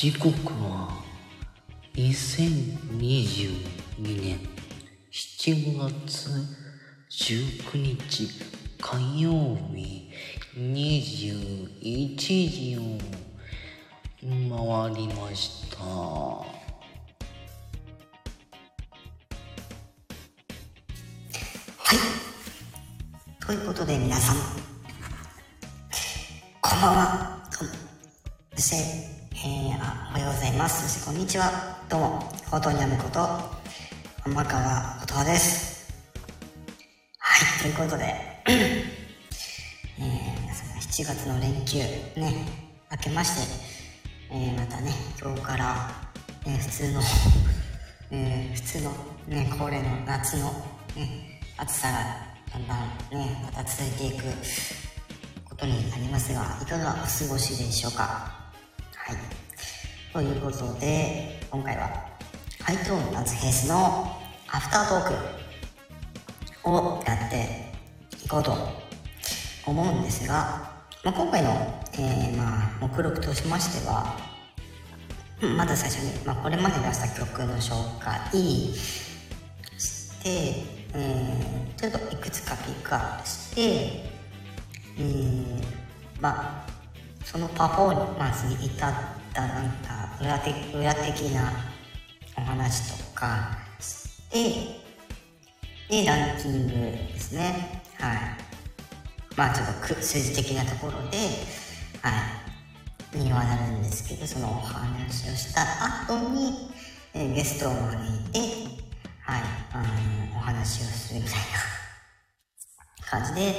時刻は2022年7月19日火曜日21時を回りました。はい。ということで皆さん、も、ほとにゃむこと、天川ことはです。はい、ということで、えー、7月の連休、ね、明けまして、えー、またね、今日から、え、普通の、えー、普通の、ね、恒例の夏の、ね、暑さがだんだんね、また続いていくことになりますが、いかがお過ごしでしょうか。はい。ということで、今回は、ハイトーン夏フェスのアフタートークをやっていこうと思うんですが、まあ、今回の、えー、まあ、目録としましては、まず最初に、まあ、これまで出した曲の紹介して、えーちょっといくつかピックアップして、えーまあ、そのパフォーマンスに至ったなんか裏的裏的な話とかして、で、ランキングですね。はい。まあちょっと数字的なところで、はい。にはなるんですけど、そのお話をした後に、えーゲストを招いて、はい、あのお話をするみたいな感じで、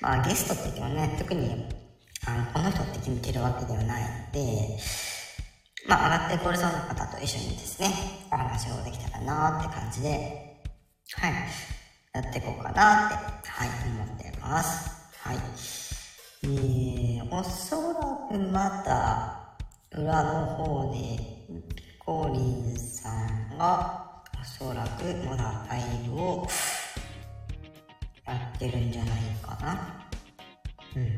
まあゲストって言ってもね、特に、あの、この人って決めてるわけではないので、まあ上がってこれそうな方と一緒にですね、お話をできたらなって感じで、はい。やっていこうかなって、はい、思ってます。はい。えー、おそらくまだ、裏の方で、ピコリンさんが、おそらくまだファイルをやってるんじゃないかな。うん。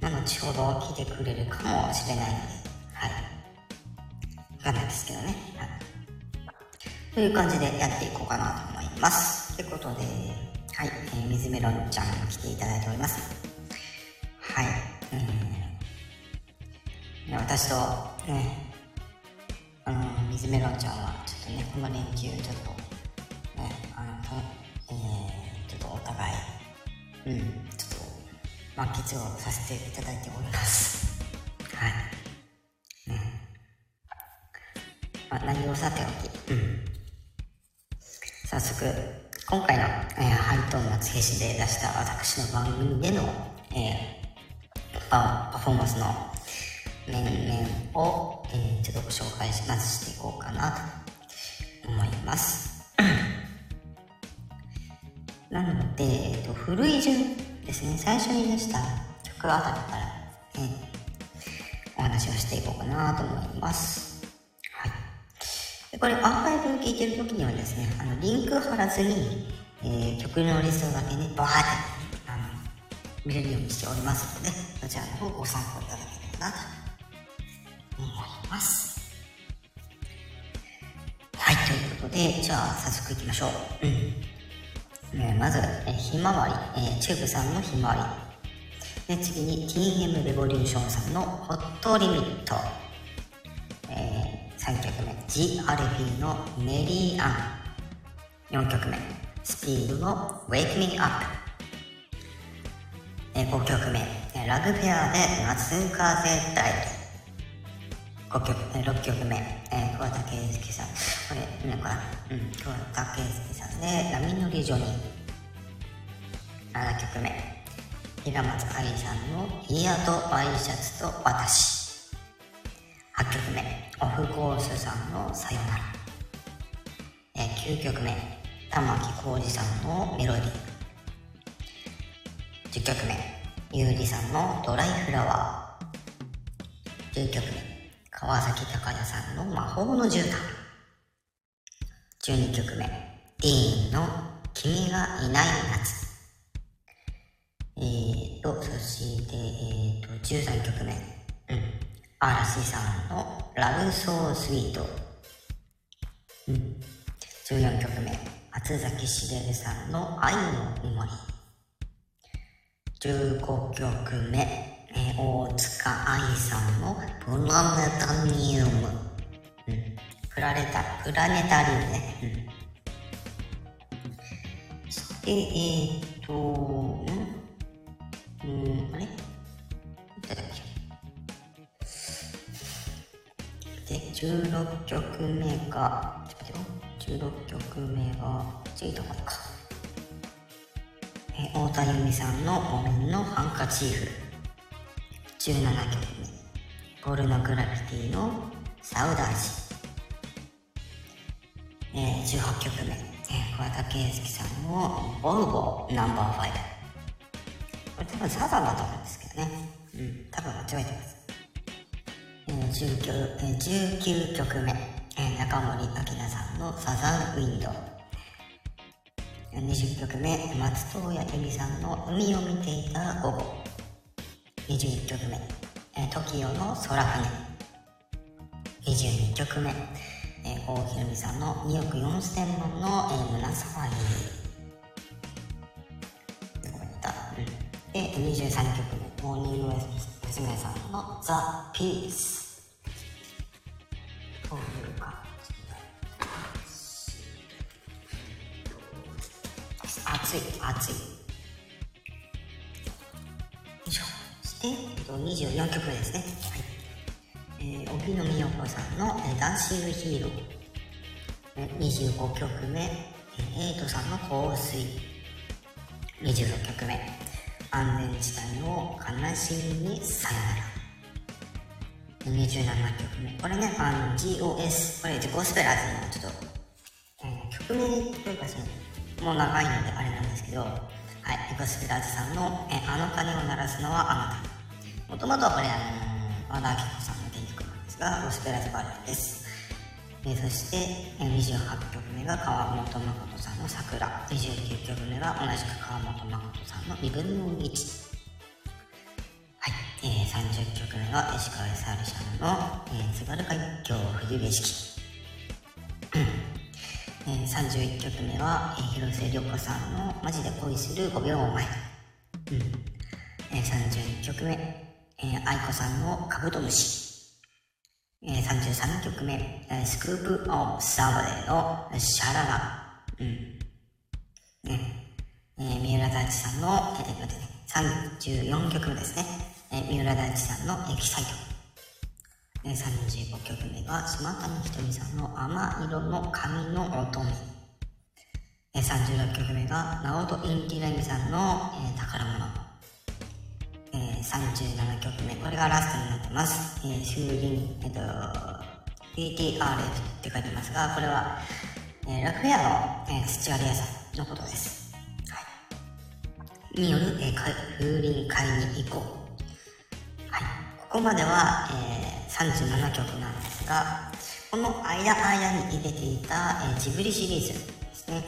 まあ、後ほど聞いてくれるかもしれないので、はい。わかんないですけどね。はい。という感じでやっていこうかなと思います。ということで、はい、えー、水メロンちゃん来ていただいております。はい、えー、私とね、あの、水メロンちゃんは、ちょっとね、この連休、ちょっと、ね、あの、えー、ちょっとお互い、うん、ちょっ、満喫をさせていただいております。はい。ね。まあ、何をさておき、うん。早速、今回の、えーハイトーン夏フェスで出した私の番組での、えーパパフォーマンスの面々を、えーちょっとご紹介しまずしていこうかなと思います。なので、えっと、古い順ですね、最初に出した曲あたりから、えお話をしていこうかなと思います。はい。でこれアーカイブを聞いてる時にはですね、あのリンク貼らずに、えー曲のリストだけね、バーってあの見れるようにしておりますので、そちらの方ご参考いただければなと思います。はい、ということで、じゃあ早速いきましょう。うん。えーまず、えーひまわり、えーチューブさんのひまわり。で、次に TM レボリューションさんのホットリミット。えー、3曲目。G アルフィーのメリーアン。4曲目。スピードの Wake Me Up、えー5曲目。えラグフェアで夏風大5曲えー6曲目、えー、桑田佳祐さん。これいいのかなうん桑田佳祐さんで波乗りジョニー。7曲目。平松愛さんの「ヒアとワイシャツと私」8曲目オフコースさんの「さよなら」え9曲目玉置浩二さんの「メロディー」10曲目ゆうりさんの「ドライフラワー」10曲目川崎隆也さんの「魔法の絨毯」12曲目ディーンの「君がいない夏」えーと、そして、えーと、13曲目、うん。嵐さんのラブソースイート。うん。14曲目、松崎しげるさんの愛のメモリー。15曲目、えー大塚愛さんのプラネタニウム。うん。プラネタ、プラネタリウムね。うん。そして、えーっと、んうん、あれ？で、16曲目が、ちょっと待ってよ。16曲目が、次どこか。えー、太田由美さんの木綿のハンカチーフ。17曲目。ポルノグラフィティのサウダージ。えー、18曲目。えー、桑田佳祐さんのボルボナンバー5。これ多分サザンだと思うんですけどね。うん、多分間違えてます。えー、19, えー19曲目、えー中森明菜さんのサザンウィンドウ。20曲目、松任谷由実さんの海を見ていた午後。21曲目、TOKIO の空船。22曲目、ひろみさんの2億4千万の、えー、胸騒ぎ。どこ行った、うん、で、23曲目、モーニング娘。さんのザ・ピース。とい。うか、熱い、熱い。よい。しょ。そして、24曲目ですね。はい。えー、帯野美代子さんの、ダンシングヒーロー。25曲目、エイトさんの香水。26曲目、安全地帯の悲しみにさよなら。27曲目。これね、あの、GOS。これ、ゴスペラーズのちょっと、えー曲名というかその、もう長いのであれなんですけど、はい、ゴスペラーズさんの、えあの鐘を鳴らすのはあなた。もともとはこれ、あの和田アキ子さんの原曲なんですが、ゴスペラーズバージョンです。えそして、えー28曲目が川本誠さんの桜。29曲目が同じく川本誠さんの2分の1。はい、えー、30曲目が石川さゆりさんの、えー津軽海峡冬景色。えー、31曲目は、えー広瀬涼子さんのマジで恋する5秒前。うんえー、32曲目、えー、愛子さんのカブトムシ。えー、33曲目、えースクープオブサブレのシャララ。うん。ね。えー、三浦大知さんの、えー、待ってね、34曲目ですね。えー、三浦大知さんの EXCITE。えー、35曲目が島谷ひとみさんの亜麻色の髪の乙女。えー、36曲目がナオト・インティライミさんの、えー宝物。えー、37曲目、これがラストになってます。えー、修理、えっ、と、PTRF って書いてますが、これは、えーラフェアの、えー土屋レアさんのことです。はい。による、えー、風鈴会に行こう。はい。ここまでは、えー37曲なんですが、この間間に入れていた、えージブリシリーズですね。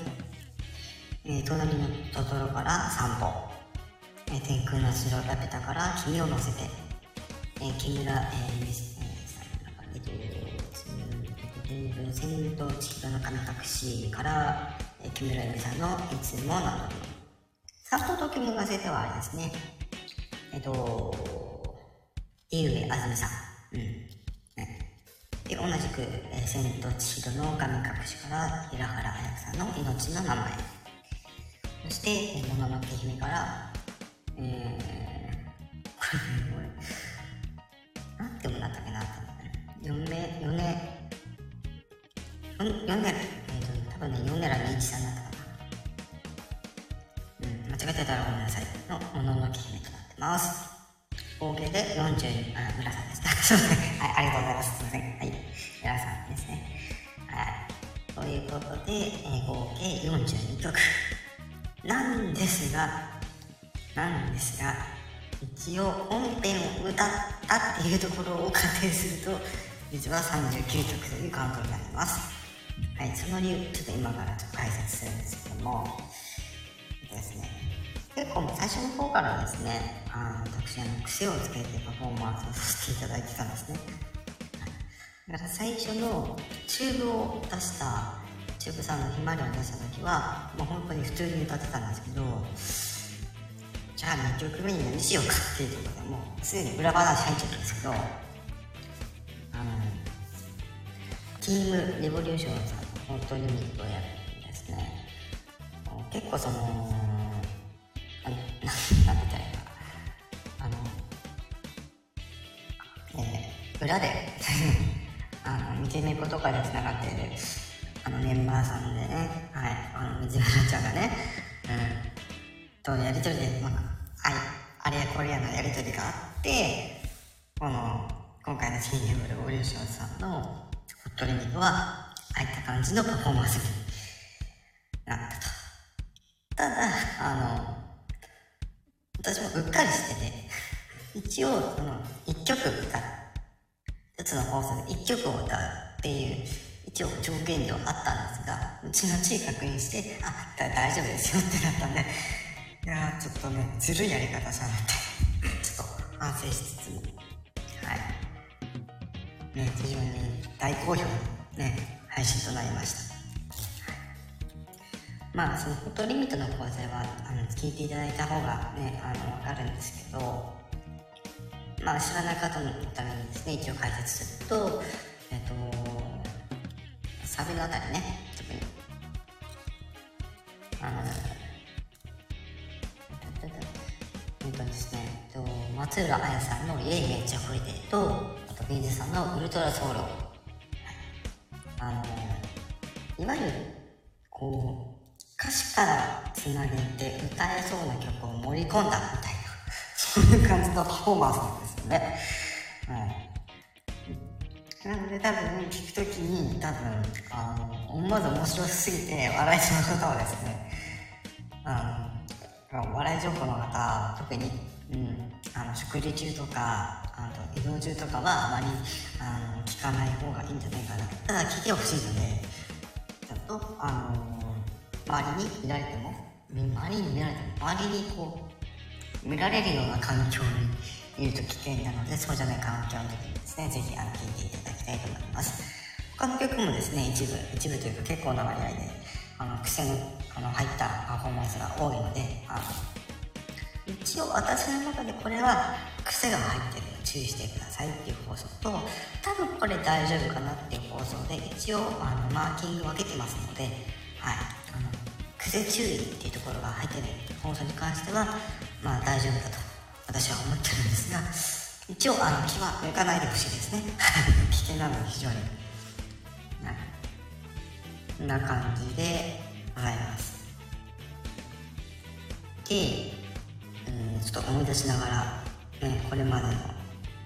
えー隣のトトロから3本。えー天空の城ラピュタから君を乗せて、えー木村、えーミスえーさんなんかえっと、えー千と千尋の神隠しから、えー木村由美さんのいつもなの。サフトと君がせてはあれですね。えっと、井上あずみさん。うん。ねで、同じく、えー千と千尋の神隠しから平原綾さんの命の名前。そして、もののけ姫から、えー、これ、なんて読むんだったっけな、読め、よね、よよねら、えっ、と、多分ね、よねらみいちさんだったかな。うん、間違えてたらごめんなさい。の、もののけ姫となってます。合計で42、あ、村さんです。すいません。はい、ありがとうございます。すいません。はい、村さんですね。はい。ということで、えー合計42曲。なんですが、なんですが、一応本編を歌ったっていうところを仮定すると、実は39曲というカウントになります。はい、その理由、ちょっと今からちょっと解説するんですけども、ですね、結構最初の方からですね、あ私あの癖をつけてパフォーマンスをさせていただいてたんですね。だから最初のチューブを出した、チューブさんのひまわりを出した時は、もう本当に普通に歌ってたんですけど、じゃあ2曲目に何しようかっていうところでもうすでに裏話入っちゃったんですけど、あの、 T.M.Revolution さんの本当にミットをやるんですね。結構その、あの、なんて言ったらいいか。あの、えー、裏で あの、見てみことかで繋がっている、あの、メンバーさんでね、はい、あの、水村ちゃんがね、うん、とやりとりで、まあ、はい、あれやこれやのやりとりがあって、この、今回の CM レボリューションさんのホットリミットは、ああいった感じのパフォーマンスになったと。ただ、あの、私もうっかりしてて、一応、その、一曲歌う。一つの放送で一曲を歌うっていう、一応条件ではあったんですが、うちのち確認して、あ、大丈夫ですよってなったんで、いや、ちょっとね、ずるいやり方じゃなくて、ちょっと反省しつつも、はい。ね、非常に大好評のね、配信となりました。まあそのフォトリミットの講座はあの聞いていただいた方がねあの分かるんですけどまあ知らない方のためにですね一応解説するとえっとサビのあたりね特にあのえっとですね、えっと、松浦綾さんの「イエイめっちゃ増えて」とあとビーズさんの「ウルトラソウル」あのいわゆるこう歌詞からつなげて歌えそうな曲を盛り込んだみたいな、そういう感じのパフォーマンスなんですよね。はい。なので多分聞くときに多分、あの、思わず面白すぎて笑いそうな方はですね、あの、お笑い情報の方、特に、うん、あの、食事中とか、あの移動中とかはあまりあの聞かない方がいいんじゃないかな。ただ聞いてほしいので、ちょっと、あの周りに見られても周りに見られても周りにこう見られるような環境にいると危険なのでそうじゃない環境の時にですね是非あの聴いていただきたいと思います他の曲もですね一部一部というか結構な割合であの癖のあの入ったパフォーマンスが多いのであの一応私の中でこれは癖が入ってるの注意してくださいっていう放送と多分これ大丈夫かなっていう放送で一応あのマーキング分けてますのではいあの癖注意っていうところが入ってる放送に関してはまあ大丈夫だと私は思ってるんですが一応あの気は抜かないでほしいですね。危険なので非常に。な感じでございます。でうんちょっと思い出しながらねこれまでの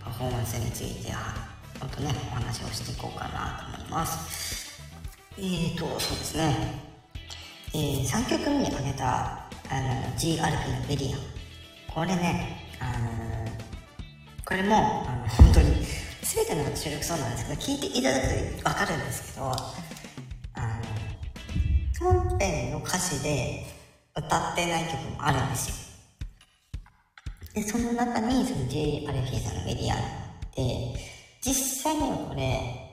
パフォーマンスについてはもっとねお話をしていこうかなと思います。えーとそうですね。えー、3曲目に挙げたあの GRP のベリアン。これね、あの、これもあの本当に全ての収録そうなんですけど聞いていただくと分かるんですけど歌詞で歌ってない曲もあるんですよでその中にその JRP さんのベリアンで実際にはこれ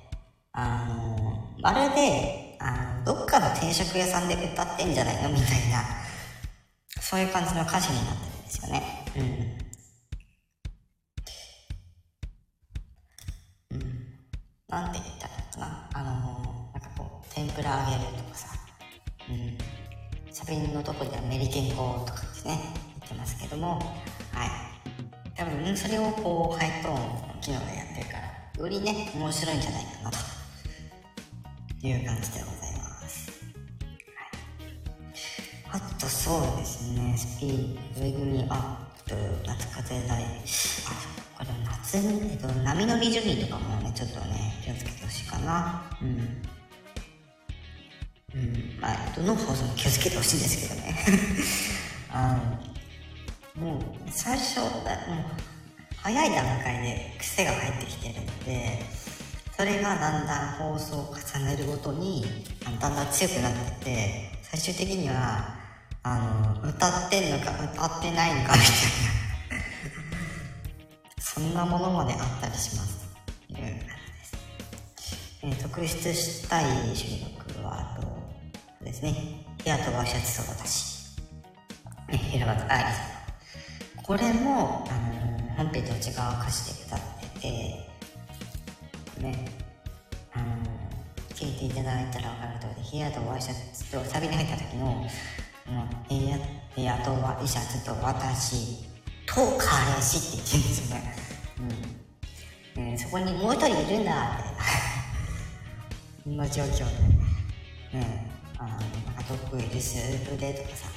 あの、まるであの、どっかの定食屋さんで歌ってんじゃないのみたいな、そういう感じの歌詞になってるんですよね。うん。うん。なんて言ったらいいかな。あのなんかこう、天ぷら揚げるとかさ、うん。サビのとこではメリケン語とかですね、言ってますけども、はい。多分、それをこう、ハイトーン機能でやってるから、よりね、面白いんじゃないかなと。いう感じでございます。はい、あとそうですね、スピード、上組アップ、夏風台、あ、これ夏、えっと、波乗りジョギーとかもね、ちょっとね、気をつけてほしいかな。うん。うん、まあ、どの放送も気をつけてほしいんですけどね。あの、もう、最初、もう、早い段階で癖が入ってきてるので、それがだんだん放送を重ねるごとにだんだん強くなってって最終的にはあの、歌ってんのか歌ってないのかみたいな。そんなものまであったりします。いろいろなです。えー、特筆したい収録は、ですね、ヘアとワイシャツと私。ね、平松愛理さん。これも、あの本編と違う歌詞で歌ってて、ね、あの聞いていただいたら分かる通り、ヒアとワイシャツとサビに入った時の、ヘアヘアとワイシャツと私と彼氏って言ってるんですよね。うん。えー、そこにもう一人いるんだって。そんな状況で。ねあの、なんか得意です、腕とかさ、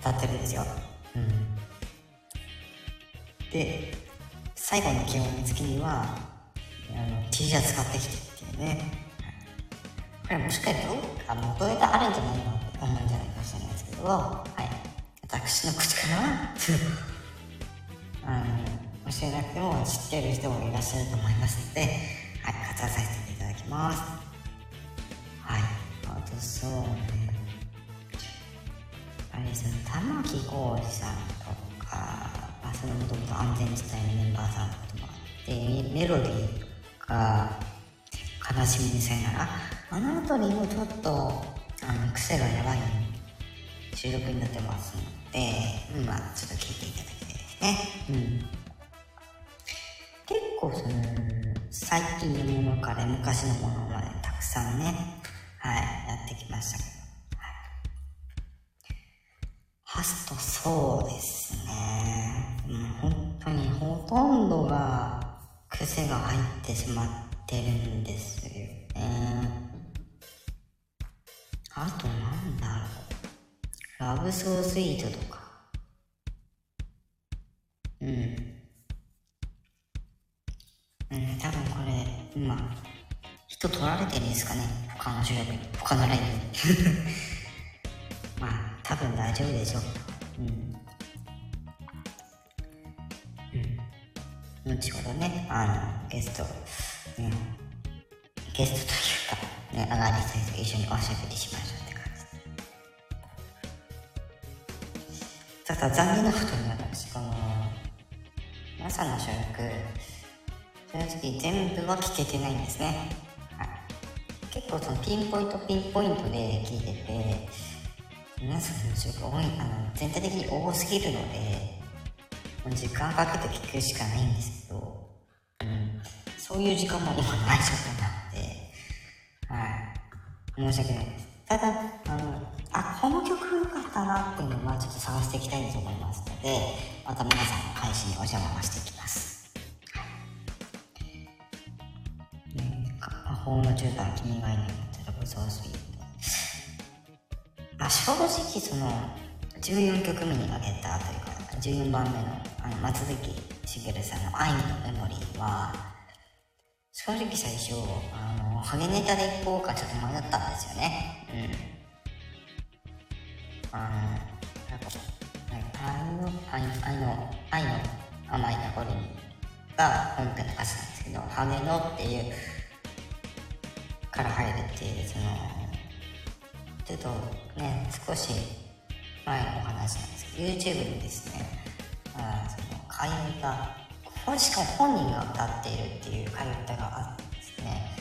歌ってるんですよ。うん。で、最後の基本付きには、あの、T シャツ買ってきてっていうね。これもしかしたら、あの、元ネタあるんじゃないのって思うんじゃないかもしれないですけど、はい。私の口からは、あの、教えなくても知ってる人もいらっしゃると思いますので、はい、活用させていただきます。はい。そうね。あれですね、玉置浩二さんとか、あ、そのもともと安全地帯のメンバーさんとかもあって、メロディーが悲しみにさよなら。あの辺りもちょっと、あの、癖がやばい収録になってますので、まあ、ちょっと聞いていただきたいですね。うん。結構その、最近のものから昔のものまでたくさんね、はい、やってきましたけど。はい、ハストそうですね。もう本当にほとんどが癖が入ってしまってるんですよね。あとなんだろう。ラブソースイートとか。うん。うん、多分これ、今、人取られてるんですかね他の種類、他のライブに。まあ、多分大丈夫でしょう。うん。うん。後ほどね、あの、ゲスト、うん、ゲストというか、ね、長り先生と一緒におしゃべりしましょうって感じただ残念なことに私、この、朝の収録、正直全部は聞けてないんですね。結構そのピンポイントピンポイントで聞いてて皆さんの情報多いあの全体的に多すぎるので時間かけて聞くしかないんですけど、うん、そういう時間も今ない状態なので、はい、申し訳ないです。ただ、あの、あ、この曲良かったなっていうのはちょっと探していきたいと思いますので、また皆さんの配信にお邪魔はしていきます。法の絨毯君がいないのラブソースイーまあ正直その14曲目に挙げたというか14番目のあの松崎しげるさんの「愛のメモリーは」正直最初あのハゲネタでいこうかちょっと迷ったんですよね。うん。あのなんか愛の愛愛の愛の甘い名残が本編の歌詞なんですけど「ハゲの」っていうから入るっていうそのちょっとね少し前のお話なんですけど YouTube にですねあその会話がしかも本人が歌っているっていう会話があってですね。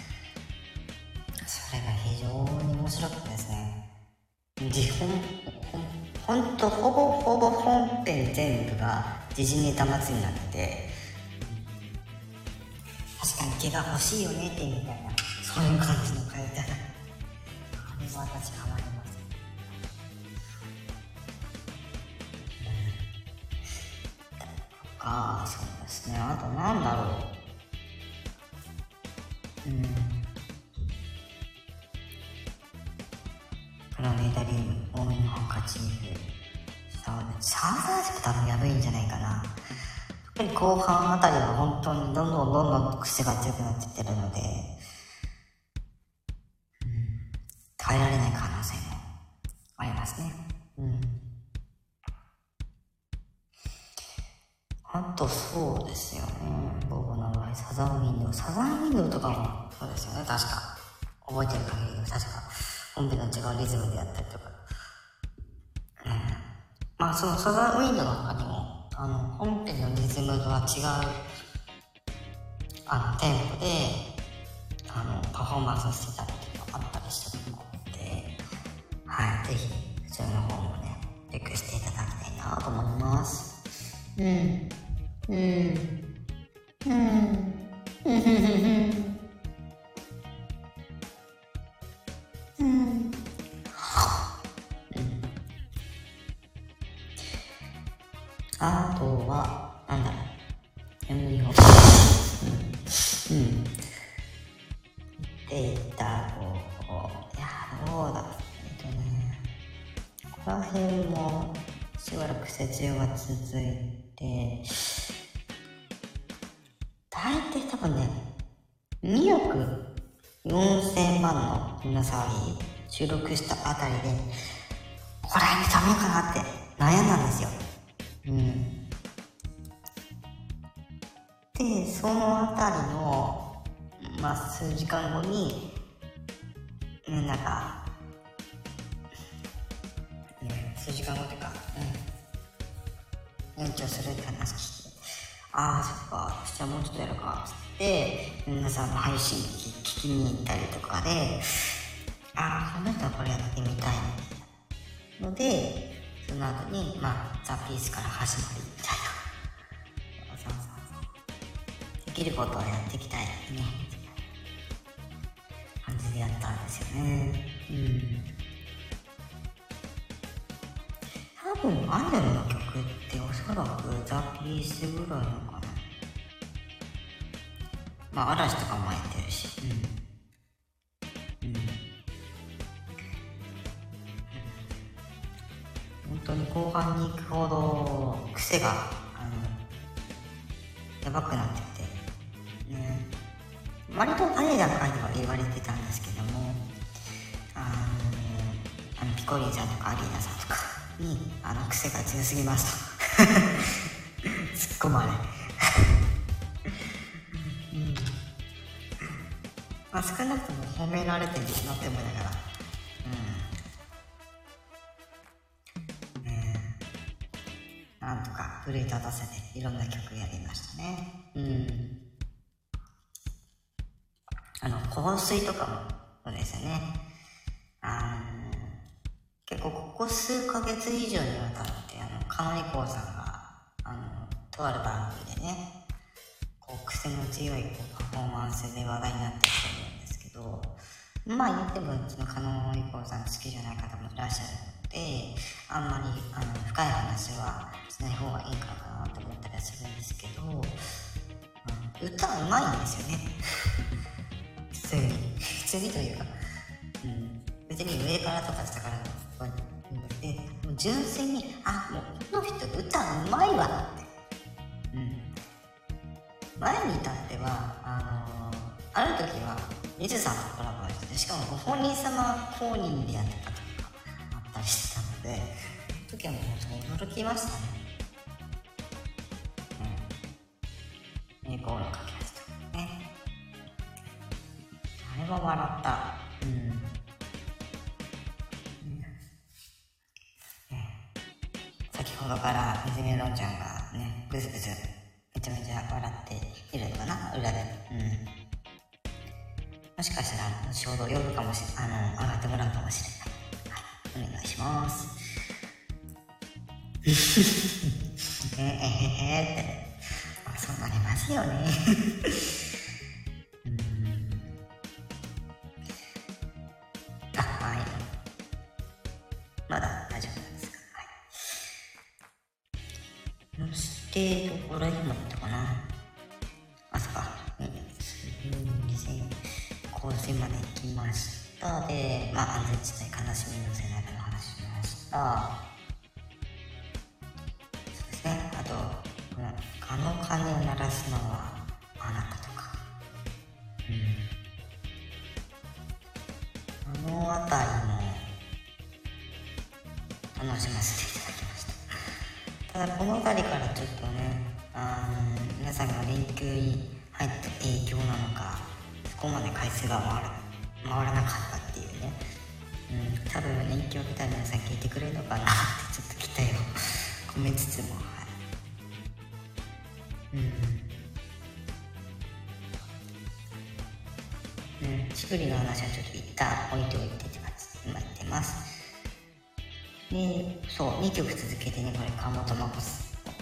それが非常に面白くてですね。基本ほんとほぼほぼ本編全部が時事ネタ祭りになってて確かに毛が欲しいよねってみたいなそういう感じの階段あれは私ハマりますああそうですね。あとなんだろう。うん。プラネタリウム大いのハンカチーフサーザージも多分やばいんじゃないかな。特に後半あたりは本当にどんどんどんどん癖が強くなってってるので。変えられない可能性もありますね。うん。あとそうですよね。僕の場合、サザンウィンドウ。サザンウィンドウとかもそうですよね、確か。覚えてる限りで確か。本編の違うリズムでやったりとか。うんまあそのサザンウィンドウの他にも、あの、本編のリズムとは違う、あの、テンポで、あの、パフォーマンスしてたっていうのがあったりしたと思うので、はい、ぜひ、そちらの方もね、チェックしていただきたいなと思います。うん。うん。うん。うん。うん。うん。あとは、なん。だろう。眠りを。うん。うん。データここら辺もしばらく設営が続いて、大体多分ね、2億4000万の皆さんに収録したあたりで、ここら辺に食べようかなって悩んだんですよ。うん。で、そのあたりの、まあ、数時間後に、ね、なんか、ね、数時間後っていうか、うん。延長するって話聞いて、ああ、そっか、じゃあもうちょっとやるかっ、つって、皆さんの配信聞き聞きに行ったりとかで、ああ、この人はこれやってみたいみたいなので、その後に、まあ、ザ・ピースから始まりみたいな。そうそうそう。できることをやっていきたいね。みたいな感じでやったんですよね。うん。多分、アイドルの曲っておそらくザ・ピースぐらいのかな。まあ、嵐とかもやってるし。うん。うん。本当に後半に行くほど癖があのやばくなってて、ね、割と早い段階では言われてたんですけどもあのあのピコリンさんとかアリーナさんとかにあの癖が強すぎますと 突っ込まれうんまあ少なくとも褒められてるなって思いながらうんなんとか奮い立たせていろんな曲やりましたね。うん。あの、香水とかもそうですよね。あの、結構ここ数ヶ月以上にわたって、あの、カノリコさんが、あの、とある番組でね、こう、癖の強いこうパフォーマンスで話題になってきてるんですけど、まあ言っても、そのカノリコさん好きじゃない方もいらっしゃるので、あんまりあの深い話はしない方がいいかなと思ったりするんですけど、うん、歌うまいんですよね。普通に。普通にというか、うん、別に上からとか下から、純粋に、あ、もうこの人歌うまいわって。うん。前に至っては、あのある時は、水さんとコラボして、しかもご本人様本人でやってた時があったりしてたので、その時はもう驚きましたね。楽しませていただきました。ただ、この辺りからちょっとね、あ、皆さんが連休に入った影響なのか、そこまで回数が回ら回らなかったっていうね、うん、多分人気を受けたら皆さん聞いてくれるのかなってちょっと期待を込めつつも、はい。うん。うん、ジブリの話はちょっと一旦置いておいてって感じで今言ってます。で、そう、2曲続けてね、これ川本真子、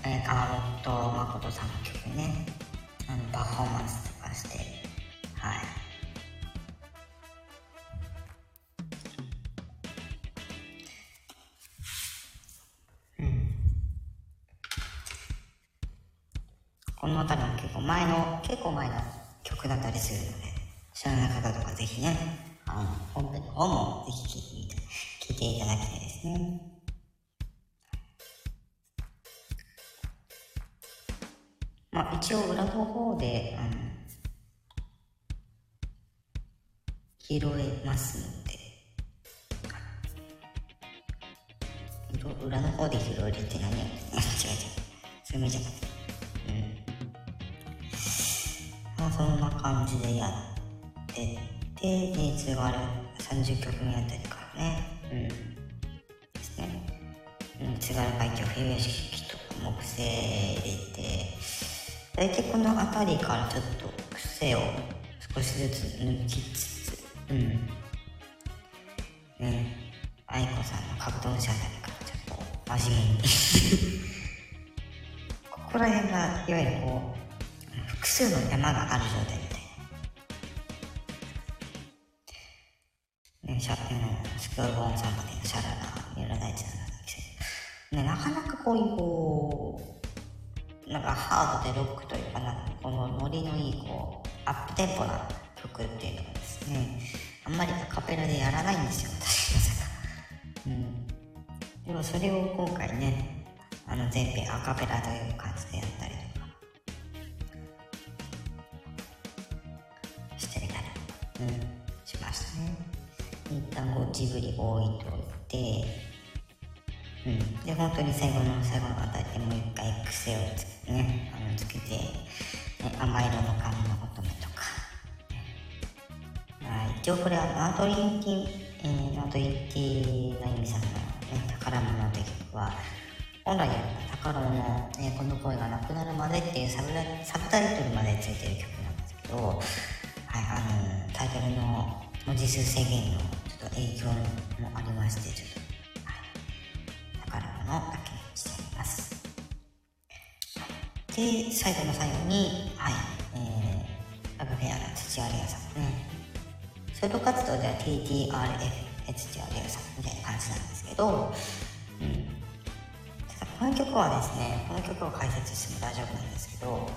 えー、川本誠さんの曲ね、あの、パフォーマンスとかして、はい。この辺りも結構前の、結構前の曲だったりするので、知らない方とかぜひね、あの、本編の方もぜひ聴いて聞いていただきたいですね。まあ一応裏の方で、あの、拾えますので、裏の方で拾えるって何？を、違う違う。そういう意味じゃなくて。そんな感じでやってて、で、津軽30曲目あたりからね、うん。ですね。うん、津軽海峡冬屋敷と木星入れて、大体この辺りからちょっと癖を少しずつ抜きつつ、うん。ね、愛子さんの格闘者あたりからちょっと真面目に ここら辺が、いわゆるこう、複数の山がある状態応これはナートリンティ、えー、ナートリンティナユミさんの、ね、宝物って曲は、本来宝物、ね、この声がなくなるまでっていうサブサブタイトルまでついてる曲なんですけど、はい、あのタイトルの文字数制限のちょっと影響もありましてちょっと、はい、宝物だけにしてあります。で、最後の最後に、はい、えー、ラブフェアな土屋レアさんね。ソロ活動では TTRF 土屋レアさんみたいな感じなんですけど、うん。ただこの曲はですね、この曲を解説しても大丈夫なんですけど、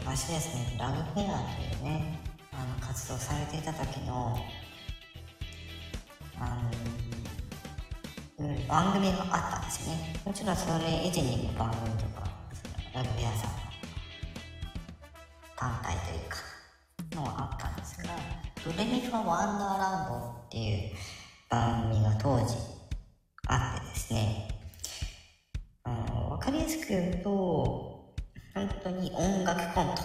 昔ですね、ラグフェアというね、あの活動されていた時の、あの、うん、番組があったんですよね。もちろんそれ以前にも番組とか、ラグフェアさんの単体というか、のがあったんドレミファワンダーランドっていう番組が当時あってですね、あの、わかりやすく言うと、本当に音楽コント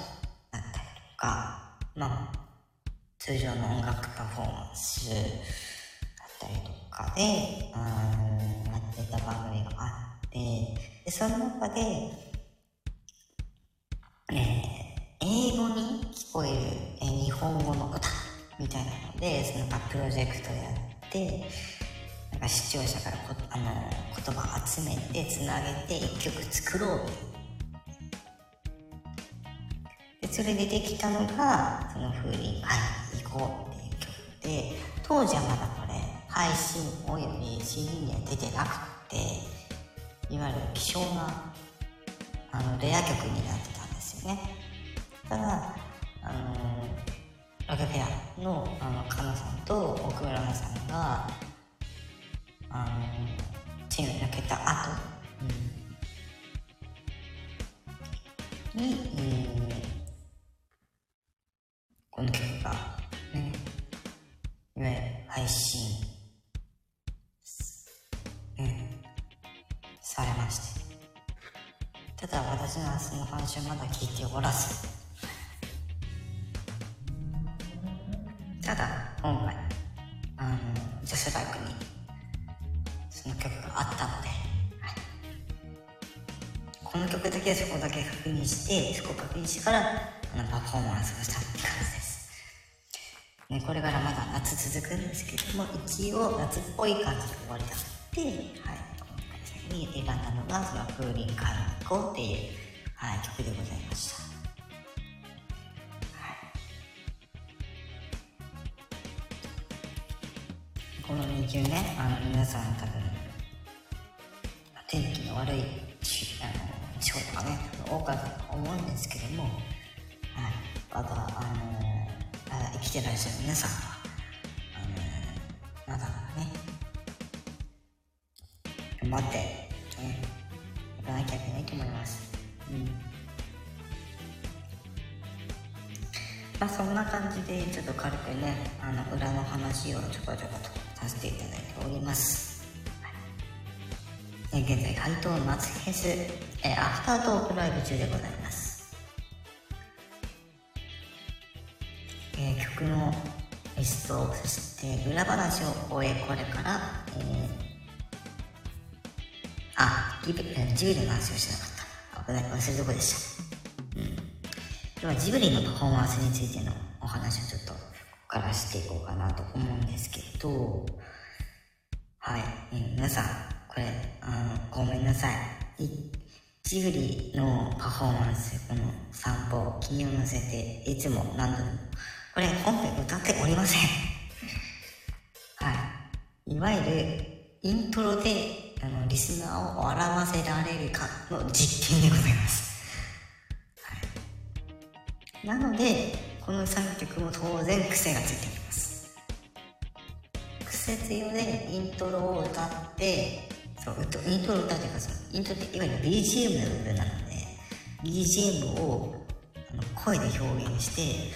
だったりとか、まあ、通常の音楽パフォーマンスだったりとかで、あの、やってた番組があって、で、その中で、えー、英語に聞こえる、え、日本語の歌。みたいなので、そのプロジェクトやって、なんか視聴者からこあの言葉集めて、つなげて一曲作ろうでそれでできたのが、その風鈴、はい、行こうっていう曲で、当時はまだこれ、配信および CD には出てなくて、いわゆる希少な、あの、レア曲になってたんですよね。ただ、あのラグフェアの、あの、かなさんと奥村さんが、あのチーム抜けた後、うん、に、うんこの曲が、ね、ゆる配信、ね、されまして。ただ私はその話をまだ聞いておらず、ただ、今回、あの、女子バイクにその曲があったので、はい、この曲だけそこだけ確認してそこを確認してからあのパフォーマンスをしたって感じです。ね、これからまだ夏続くんですけども一応夏っぽい感じで終わりだって、はい、今回に選んだのがその「風鈴会に行こう」っていう、はい、曲でございました。この2球ね、あの皆さん多分、天気の悪いあの地方とかね、多かったと思うんですけども、はい、まだ、あのまだ生きてらっしゃる皆さんは、あのまだまだね、頑張って、ね、いかなきゃいけないと思います。うんまあそんな感じでちょっと軽くねあの裏の話をちょこちょことさせていただいております、はい、現在配当夏フェスえアフタートークライブ中でございます。えー曲のリストそして裏話を終えこれから、えーあジブジブリの話をしなかった。危ない忘れるとこでした。ではジブリのパフォーマンスについてのお話をちょっとここからしていこうかなと思うんですけど。はい、えー皆さんこれあのごめんなさい。いジブリのパフォーマンスこの散歩金を乗せていつも何度もこれ本編歌っておりません。はい。いわゆるイントロであのリスナーを笑わせられるかの実験でございます。なのでこの3曲も当然癖がついております。癖強でイントロを歌ってそううとイントロ歌うというかそのイントロっていわゆる BGM の部分なので BGM をあの声で表現して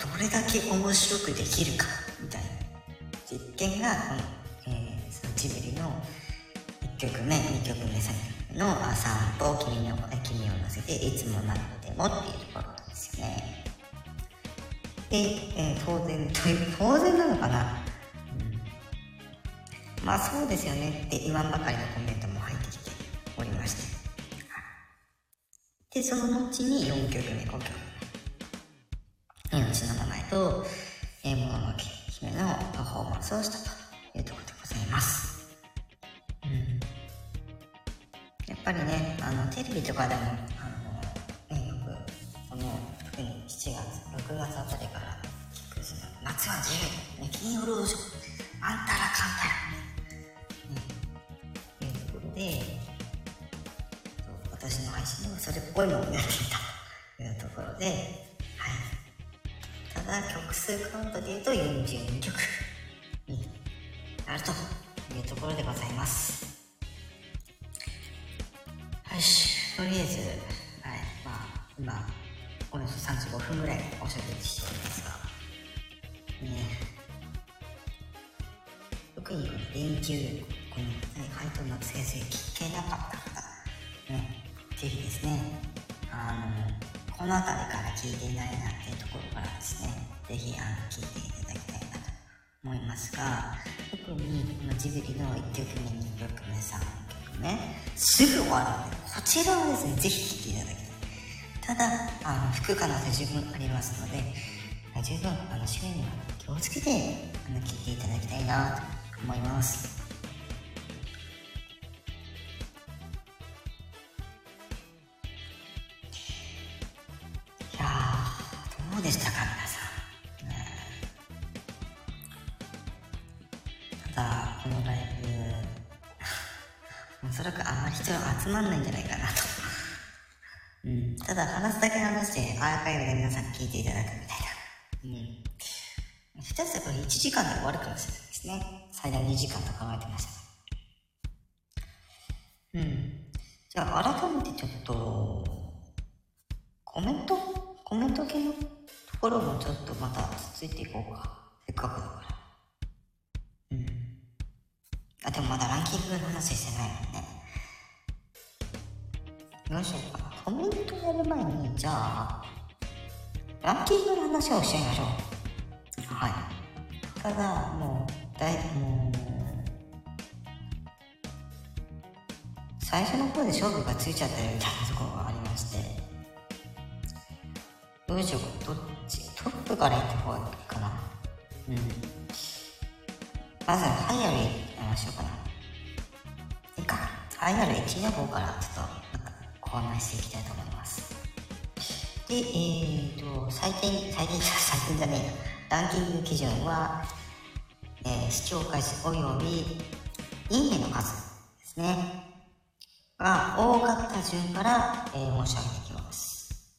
どれだけ面白くできるかみたいな実験がこの、えーそのジブリの1曲目2曲目3曲目の散歩君の君を乗せていつも何度でもっていうところなんですよね。で、えー当然という当然なのかな、まあそうですよねって言わんばかりのコメントも入ってきておりまして。でその後に4曲目5曲目命の名前と「えー、もののけ姫」のパフォーマンスをしたというところでございます、うん、やっぱりねあのテレビとかでもあの、ね、よくこの特に7月6月あたりから聞くその夏は自由、ね、金曜ロードショーあんたらかんたら、ぽいのをやっていたというところで、はい、ただ曲数カウントでいうと42曲になるというところでございます。よしとりあえずはい。まあ今およそ35分ぐらいおしゃべりしておりますがね。特にこの連休この辺りから聞いていないなっていうところからですねぜひあの聞いていただきたいなと思いますが特にこのジブリの1曲目2曲目3曲目すぐ終わるのでこちらはですねぜひ聴いていただきたい。ただあの吹く可能性十分ありますので十分あの周囲には気をつけてあの聞いていただきたいなと思います。聞いていただくみたいな。うん。下手すれば1時間で終わるかもしれないですね。最大2時間と考えてました。うん。じゃあ改めてちょっと、コメントコメント系のところもちょっとまたつついていこうか。せっかくだから。うん。あ、でもまだランキングの話してないもんね。どうしようかな。コメントやる前に、じゃあ、ランキングの話をしちゃいましょう。はい。ただ、もだいもう最初の方で勝負がついちゃったよみたいなところがありまして。どうしようどっち？トップから行った方がいいかな。うん。まずハイアルやましょうかな。いいか。ハイアル1の方からちょっとなんかご案内していきたいと思いますでえーと最近最近最近じゃねえランキング基準は、えー視聴回数およびいいねの数ですねが多かった順から、えー申し上げていきます。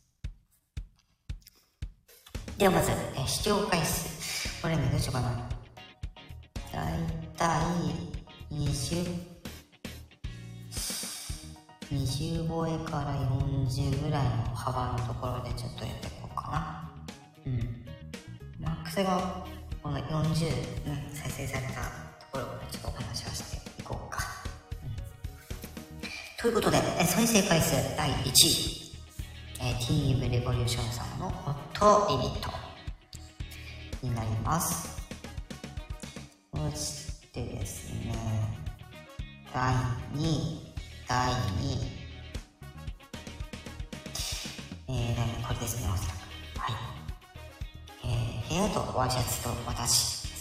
ではまず、えー視聴回数。これね、どうしようかな。だいたい20、20超えから40ぐらいの幅のところでちょっとやっていこうかな。うん。マックスがこの40、ね、再生されたところからちょっとお話をしていこうか。ということで、再生回数第1位、えー、ティームレボリューションさんのホットリミットになります。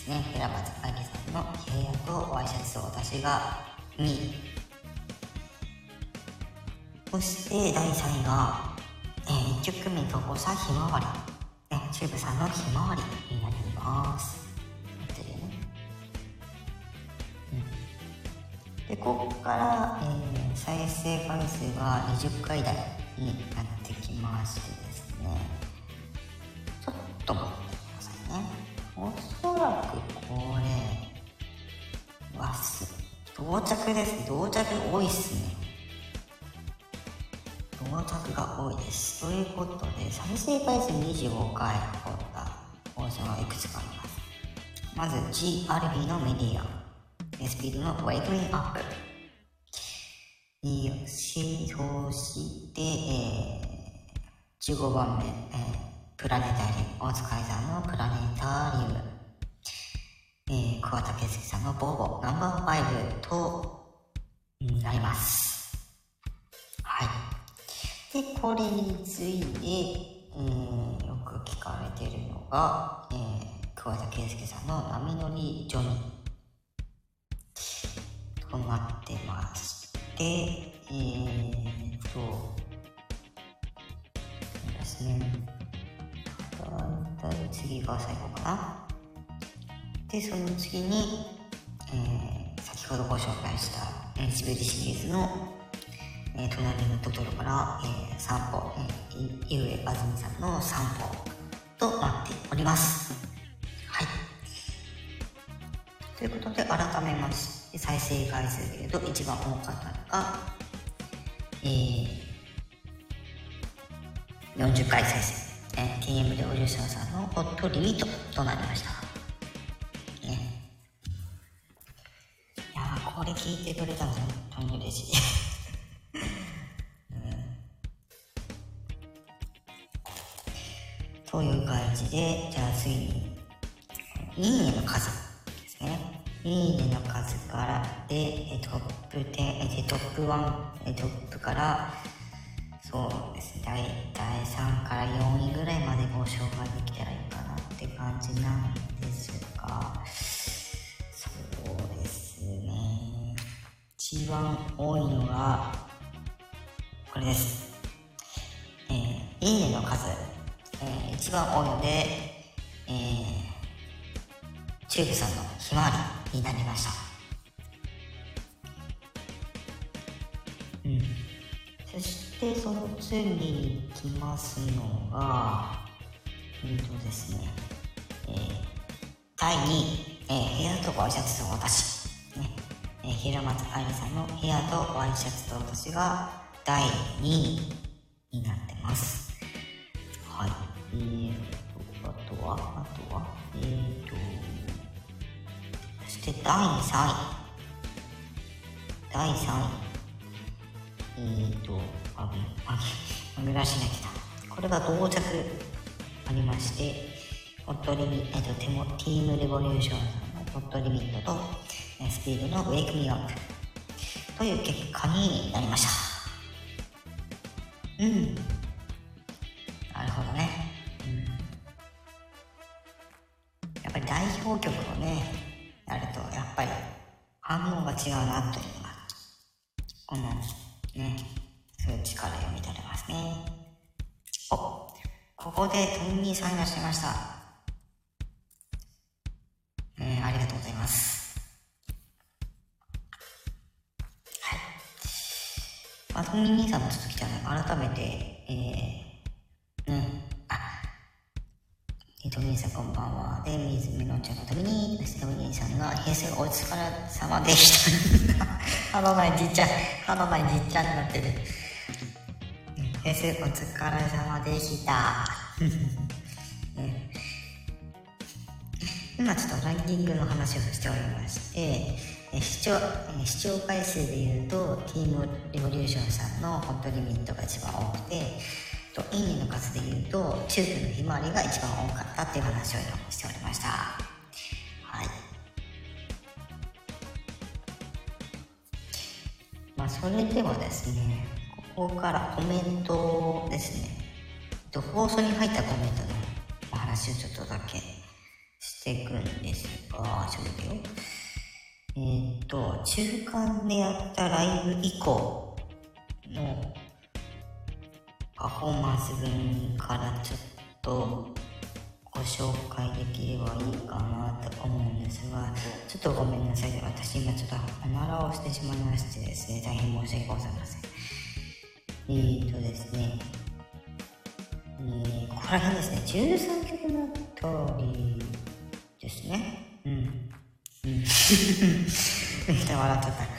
ですね、平松愛理さんの部屋とワイシャツと私が2位。そして第3位が、えー、1曲目投稿したひまわり。ね、チューブさんのひまわりになります。で、ここから、えー再生回数が20回台になってきましてですね、着多いっすね。到着が多いです。ということで、再生回数25回掘った放送がいくつかあります。まず、GRB のメディア、スピードの Waking Up。えそして、えー、15番目、えープラネタリウム、大塚愛さんのプラネタリウム。えー、桑田佳祐さんのボーボナンバー5とうんなります。はい。で、これについて、えー、よく聞かれているのが、えー、桑田佳祐さんの波乗りジョニーとなってまして、えー、と、そうですね。だいたい次が最後かな。で、その次に、えー先ほどご紹介した HBO シリーズの、えー隣のトトロから、えー散歩、えー、ゆうえあずみさんの散歩となっております。はい。ということで、改めまして、再生回数でいうと一番多かったのが、えー、40回再生。えー TM でおじさんさんのホットリミットとなりました。聞いてくれたの本当に嬉しい。という感じで、じゃあ次に、いいねの数ですね。いいねの数からで、えトップ10、えトップ1、えトップから、チューブさんのひまわりになりました。うん。そして、その次に来ますのが、うんとですね、えー第2位、えー、部屋とワイシャツと私。ね。えー平松愛理さんの部屋とワイシャツと私が第2位になってます。第3位。第3位。えーと、あ、あ、あ、らしなきゃこれが同着ありまして、ホットリミ、えっと、テモ、ティームレボリューションさんのホットリミットと、スピードのウェイクミーアップという結果になりましたうん違うなというのがこのね数値から読み取れますねおここでトミーさんいらっしゃいましたえー、ありがとうございます。はい。まあ、トミーさんの続きじゃない、改めて、えー、で、水目のちゃんのために、トミーさんが、平成お疲れ様でした。歯のないじっちゃん、歯のないじっちゃんになってる。平成お疲れ様でした。今ちょっとランキングの話をしておりまして、え視聴視聴回数でいうと、ティームレボリューションさんのホットリミットが一番多くて、といいねの数でいうと、チューブのひまわりが一番多かったっていう話をしておりました。はい。まあ、それではですね、ここからコメントですね。放送に入ったコメントのお話をちょっとだけしていくんですが、ちょっとよ。えー、っと、中間でやったライブ以降のパフォーマンス分からちょっとご紹介できればいいかなと思うんですが、ちょっとごめんなさい。私今ちょっとおならをしてしまいましてですね、大変申し訳ございません。えー、とですね、えー、ここら辺ですね、13曲の通りですね。うん。うん。めっちゃ笑っちゃった。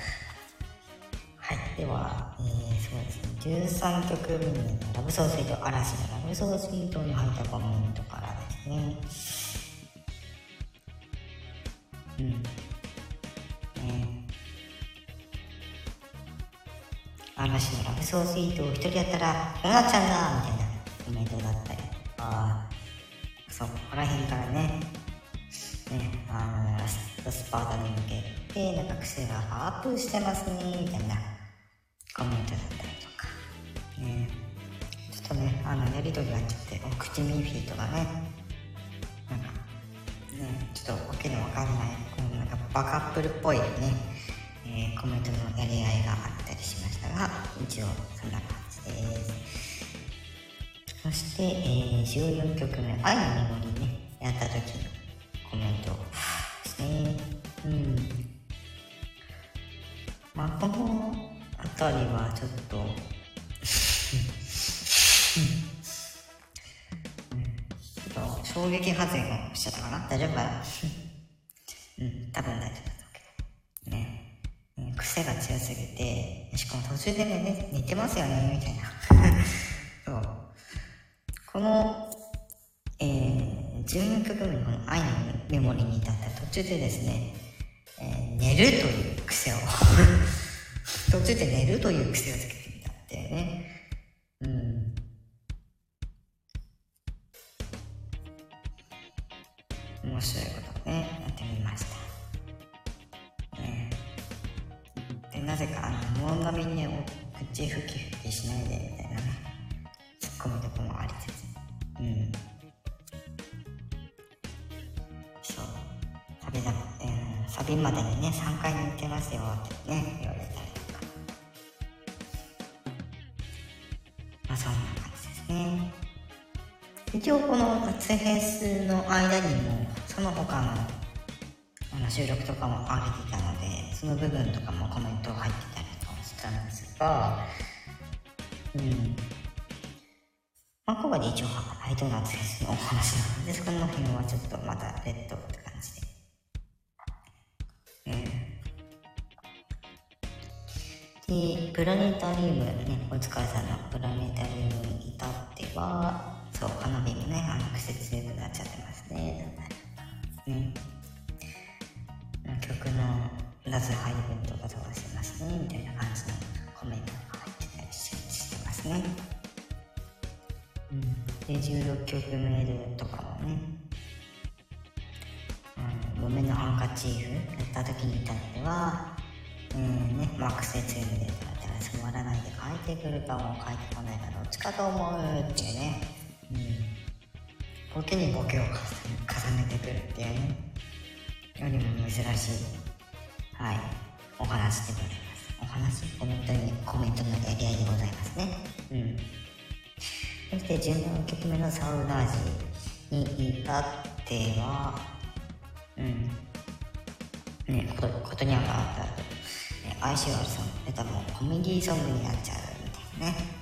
では、えー、そうですね。13曲目のラブソースイート、嵐のラブソースイートに入ったコメントからですね。うん。ね嵐のラブソースイートを一人やったら、こうなっちゃんだみたいなコメントだったり、ああ、そこら辺からね、ね、あの、ラストスパートに向けて、なんか癖がアップしてますね、みたいなコメントだったりとか、ね、ちょっとね、あの、やりとりがちゃって、お口ミーフィーとかね、なんか、ね、ちょっとわけのわかんない、このなんかバカップルっぽいね、えー、コメントのやり合いがあったりしましたが、一応そんな感じです。そして、えー、14曲目、愛のメモリーね、やった時のコメントですね。うん。まあ、この辺りはちょっとうんちょっと衝撃発言をしちゃったかな？大丈夫かな？うん、多分大丈夫だけど。ね。癖が強すぎて、しかも途中でね、寝てますよね、みたいな。そう。この、えー、14曲目のこの愛のメモリーに至った途中でですね、えー、寝るという癖を途中で寝るという癖をつけてみたってね。うん。面白いことね、やってみました。ね、で、なぜか、あの、物並みに、口ふきふきしないで、みたいなね、突っ込むとこもありつつ、うん。そうサビだ、えー、サビまでにね、3回似てますよってね、言われたまあそんな感じですね。一応この夏フェスの間にも、その他のあの収録とかも上げていたので、その部分とかもコメント入ってたりとかしたんですが、うん。まあ、今回で一応、ハイドナツフェスのお話なので、その辺はちょっとまた別途っで、プラネタリウムね、お疲れさんのプラネタリウムに至っては、そう、花火もね、あの、季節強くなっちゃってますね。ね。曲の夏配分とか飛ばしてますね、みたいな感じのコメントが入ってたりしてますね。うん。で、16曲メールとかもね、木綿のハンカチーフやった時に至っては、うん。ね、まあ、癖強いのでだったら染まらないで書いてくるかも書いてこないかどっちかと思うっていうね、うん、ボケにボケを重ねてくるっていうね。よりも珍しい。はい。お話でございます。お話コメントにコメントのやり合いでございますね。うん。そして17曲目のサウナージに至ってはうん。ねことことにはまった。相性悪さん出たもコメディーソングになっちゃうみたいなね。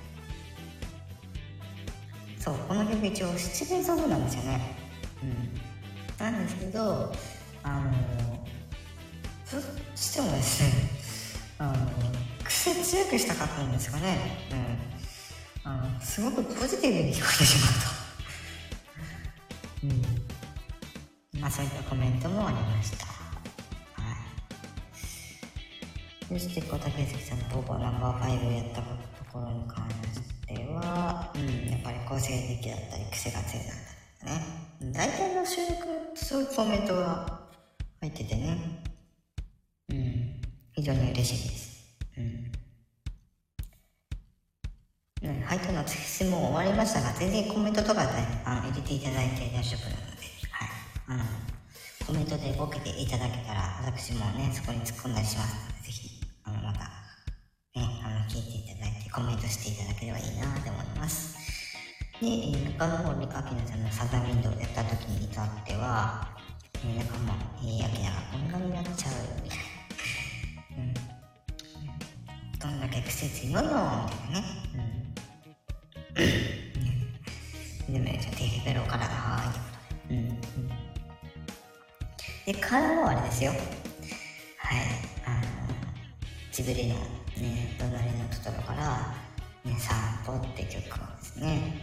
そうこの曲一応失恋ソングなんですよね。うん。なんですけどあのどうしてもですねあの癖強くしたかったんですかね。うん。あのすごくポジティブに聞こえてしまうとうん。まあそういったコメントもありました。そして小竹関さんとボナンバー5をやったところに関しては、うん、やっぱり個性的だったり癖が強いだったね大体の収録そういうコメントが入っててね。うん。非常に嬉しいです。うん。ね、配当の質問終わりましたが、全然コメントとか、ね、あ入れていただいて大丈夫なので、はい。あの、コメントでボケていただけたら、私もね、そこに突っ込んだりしますので、ぜひ聞いていただいてコメントしていただければいいなと思います。で、えー、中の方にアキナさんのサザンウィンドウやった時に至っては、えー、中もう、えー、アキナがこんなになっちゃうみたいな。うん。どんだけ癖強いのみたいなね。うん。でも、じゃあ、テヘペロからはい。うん。で、からもあれですよ。はい。あの、ジブリのね、隣のトトロから、ね、散歩って曲をですね、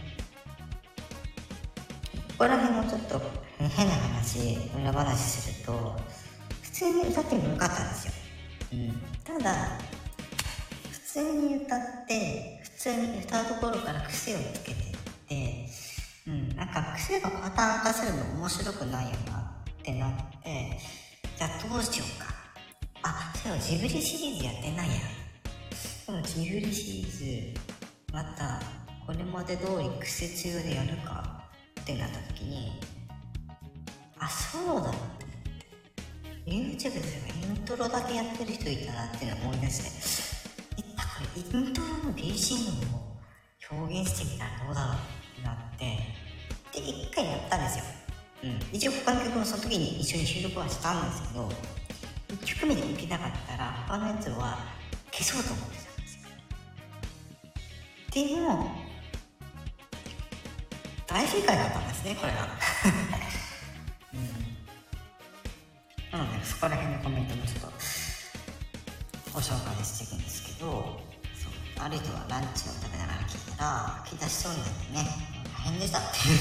ここら辺もちょっと変な話、裏話すると、普通に歌ってもよかったんですよ。うん。ただ、普通に歌って、普通に歌うところから癖をつけていって、うん、なんか癖がパターン化するの面白くないよなってなって、じゃあどうしようか。あ、そうジブリシリーズやってないや。でもジブリシリーズまたこれまで通り癖強でやるかってなった時にあそうだ YouTube でイントロだけやってる人いたなっての思い出して。いったこれイントロの BGM を表現してみたらどうだろうってなって。で一回やったんですよ。うん。一応他の曲もその時に一緒に収録はしたんですけど1曲目で受けなかったら他のやつは消そうと思ってたんですよでも大正解だったんですねこれは。うん。なのでそこら辺のコメントもちょっとご紹介していくんですけどある人はランチを食べながら聞いたら聞き出しそうになってね大変でしたっていう。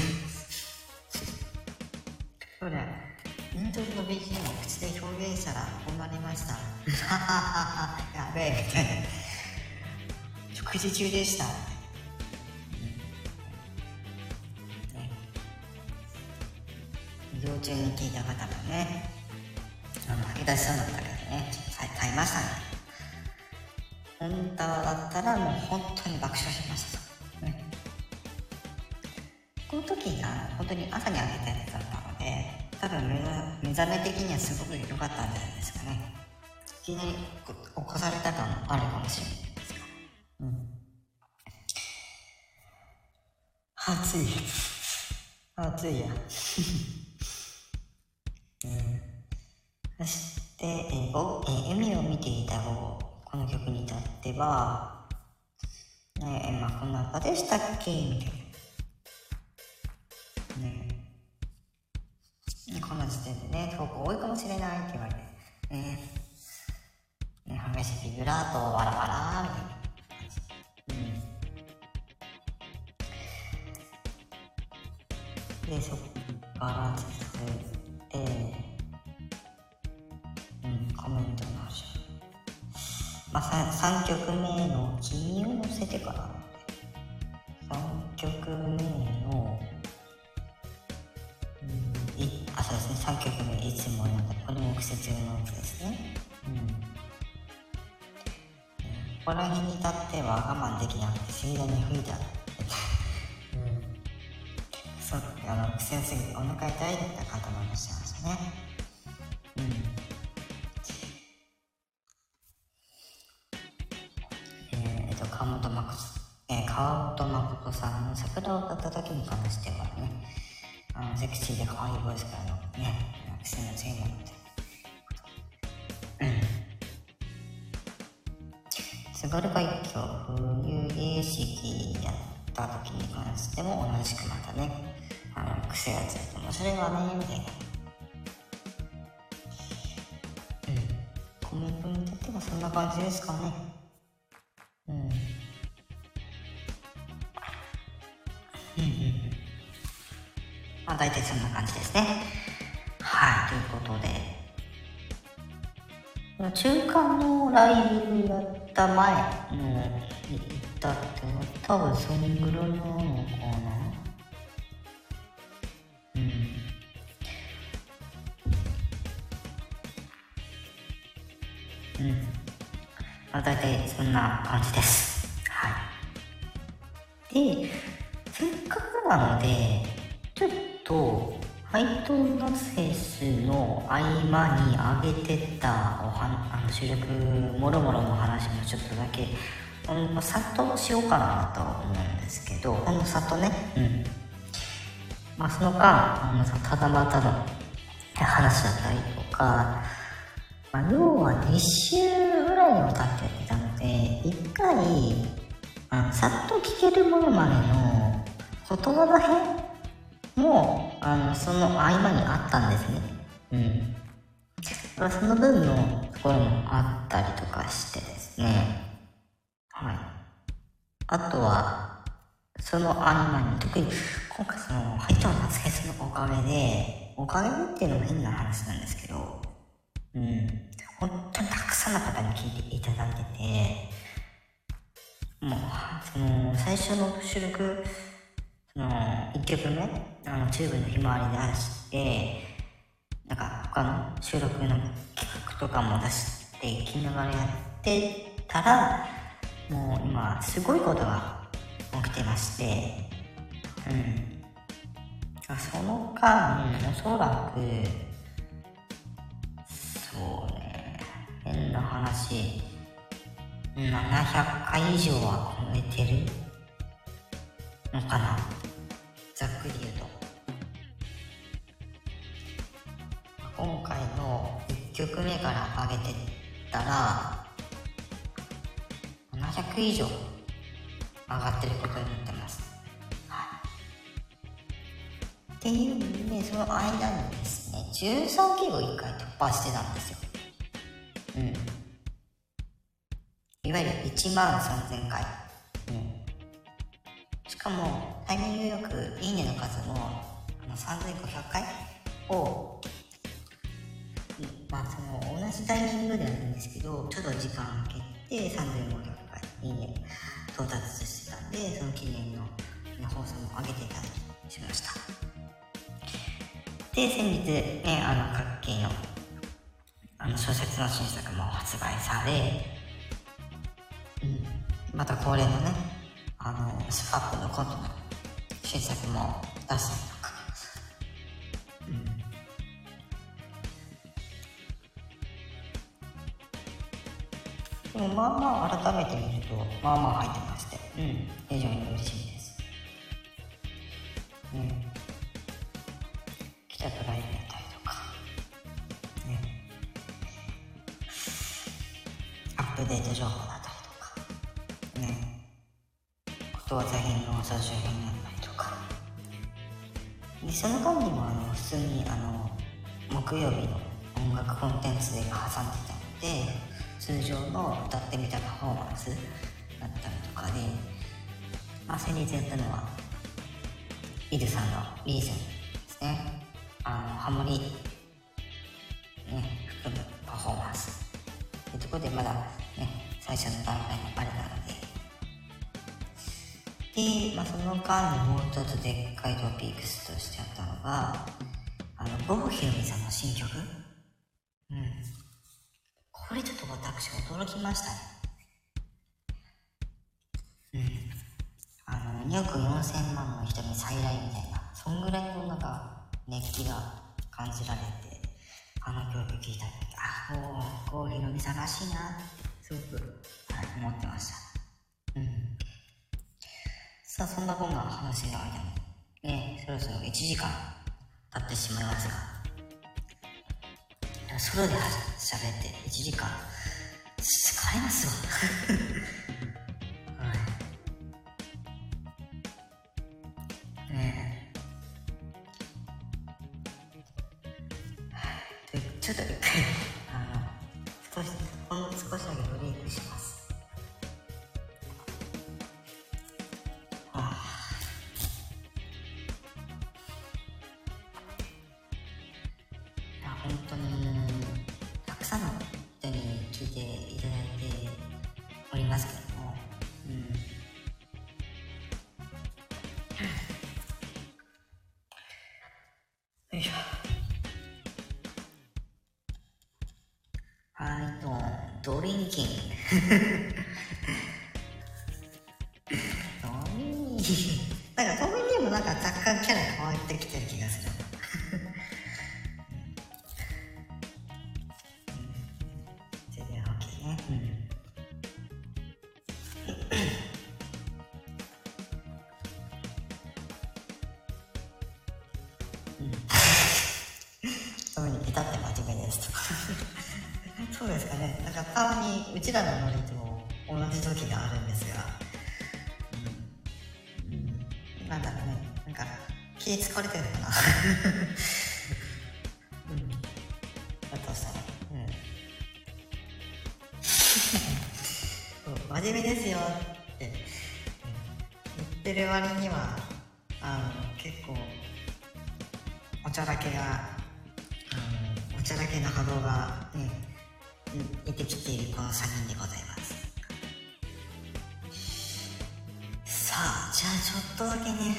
それイントロの BGM を口で表現したらこうなりました やべえみたいな食事中でした。移動中に聞いた方もね、あの、吐き出しそうだったけどね、ちょっと買いましたね。本当だったらもう本当に爆笑しました。ね、この時が本当に朝にあげたやつだったので、多分目覚め的にはすごく良かったんじゃないですかね。いきなり起こされた感もあるかもしれない。うん。暑い。暑いや。うん。そして、えー、お、えー、海を見ていた午後、この曲に至っては、ねえ、まあ、こんな歌でしたっけ？みたいな。ねこの時点でね、投稿多いかもしれないって言われて、ね。ね、激しいビブラート、わらわら、みたいな。でそこから続いて、うん、コメントの話。まあ 3, 3曲目の「君を乗せてから」辺に立っては我慢できなくて死んだに吹いたうん。そうあの癖すぎてお腹痛いって方もいらっしゃいましたね。大体そんな感じですね。はいということで。中間のライブやった前の行ったって多分そんぐらいなのかな。うん。うん。まあ大体そんな感じです。合間に上げてたおはあの収録もろもろの話もちょっとだけほんのさっとしようかなと思うんですけどほんのさっとねうん。まあその間あのただまたの話だったりとか、まあ、要は2週ぐらいにわたってやってたので一回あのさっと聞けるものまでの言葉の編もあのその合間にあったんですねうん。その分のところもあったりとかしてですね。はい。あとはその合間に特に今回そのハイトの夏フェスのおかげでおかげでっていうのも変な話なんですけどうん。本当にたくさんの方に聞いていただいててもうその最初の収録その1曲目あのチューブのひまわりで出してなんか他の収録の企画とかも出していきながらやってたらもう今すごいことが起きてましてうん。あその間おそらくそうね変な話700回以上は超えてるのかな。ざっくり言うと。今回の1曲目から上げてたら700以上上がってることになってます、はい、っていうねその間にですね13キロ1回突破してたんですよ。うん。いわゆる1万3000回。しかもタイミングよく「いいね」の数もあの3500回をまあその同じタイミングではないんですけどちょっと時間を空けて3500回「いいね」到達してたんでその記念の放送も上げていただきしました。で先日ねあの各県のあの小説の新作も発売され、うん、また恒例のねあのスパップのコントの新作も出したでもまあまあ改めて見るとまあまあ入ってまして、うん、非常に嬉しいです、うん、北とライブやったりとか、ね、アップデート情報だったりとか。ね。とは座品の撮影品だったりとか。でその間にもあの普通にあの木曜日の音楽コンテンツで挟んでたので通常の歌ってみたパフォーマンスだったりとかで、まあ、先日やったのはイルさんのリーゼンですねあのハモリね含むパフォーマンスというところでまだね最初の段階のあれなのでで、まあ、その間にもう一つでっかいトピックスとしてあったのが、あの、郷ひろみさんの新曲。私驚きましたね。うん。あの、2億4000万の人に再来みたいな、そんぐらいのなんか、熱気が感じられて、あの曲聴いた時、あ、もう、コーヒー飲み探しいなって、すごく、はい、思ってました。うん。さあ、そんなこんな話の間に、ね、そろそろ1時間経ってしまいますが、ソロで喋って1時間、疲れますわ。時があるんですが、うん、なんだろうね。なんか気使われてるのかな。うん。だとしたら、うん。真面目ですよって言ってる割にはあの結構おちゃらけがあのおちゃらけな波動がねうん出てきているこの3人でございますじゃあちょっとだけね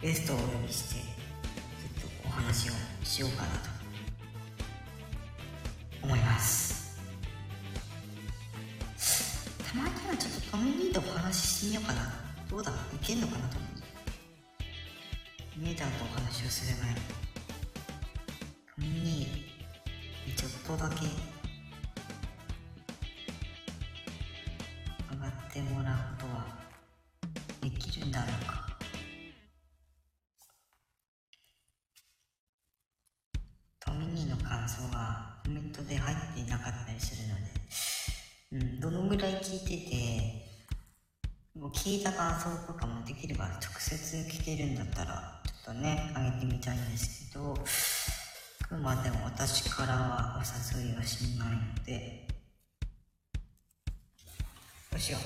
ゲストをお呼びしてちょっとお話をしようかなと思います。たまにはちょっとトミニーとお話ししてみようかな。どうだ？いけんのかなと思う。ミーターとお話をする前に。トミニーにちょっとだけ。聞いた感想とかもできれば直接聞けるんだったら、ちょっとね、あげてみたいんですけど、くまでも私からはお誘いはしないので、どうしよう。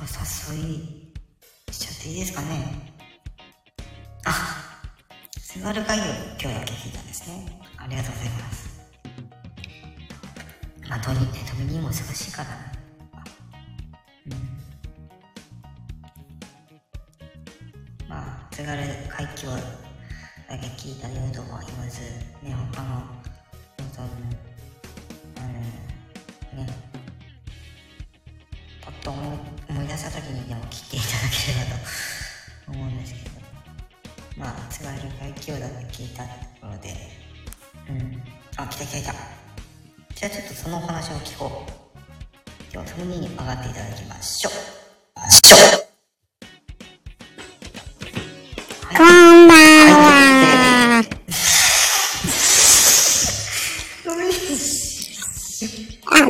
お誘いしちゃっていいですかねあ、津軽海峡今日だけ聞いたんですね。ありがとうございます。まあ、トミね、トミニーも忙しいからね。海峡だけ聞いたよとは言わず、ね、他の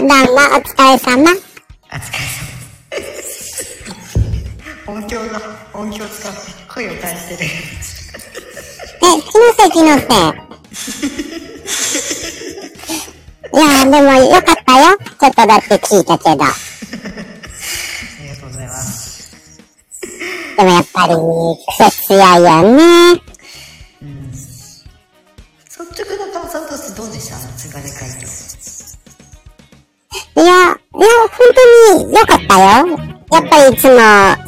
どうも、お疲れ様。お疲れ様。音響が、音響使って声を出してる。え、気のせい気のせい。いや、でもよかったよ。ちょっとだけ聞いたけど。ありがとうございます。でもやっぱり、癖強いよね。率直な感想いや、いや、本当に良かったよ。やっぱりいつも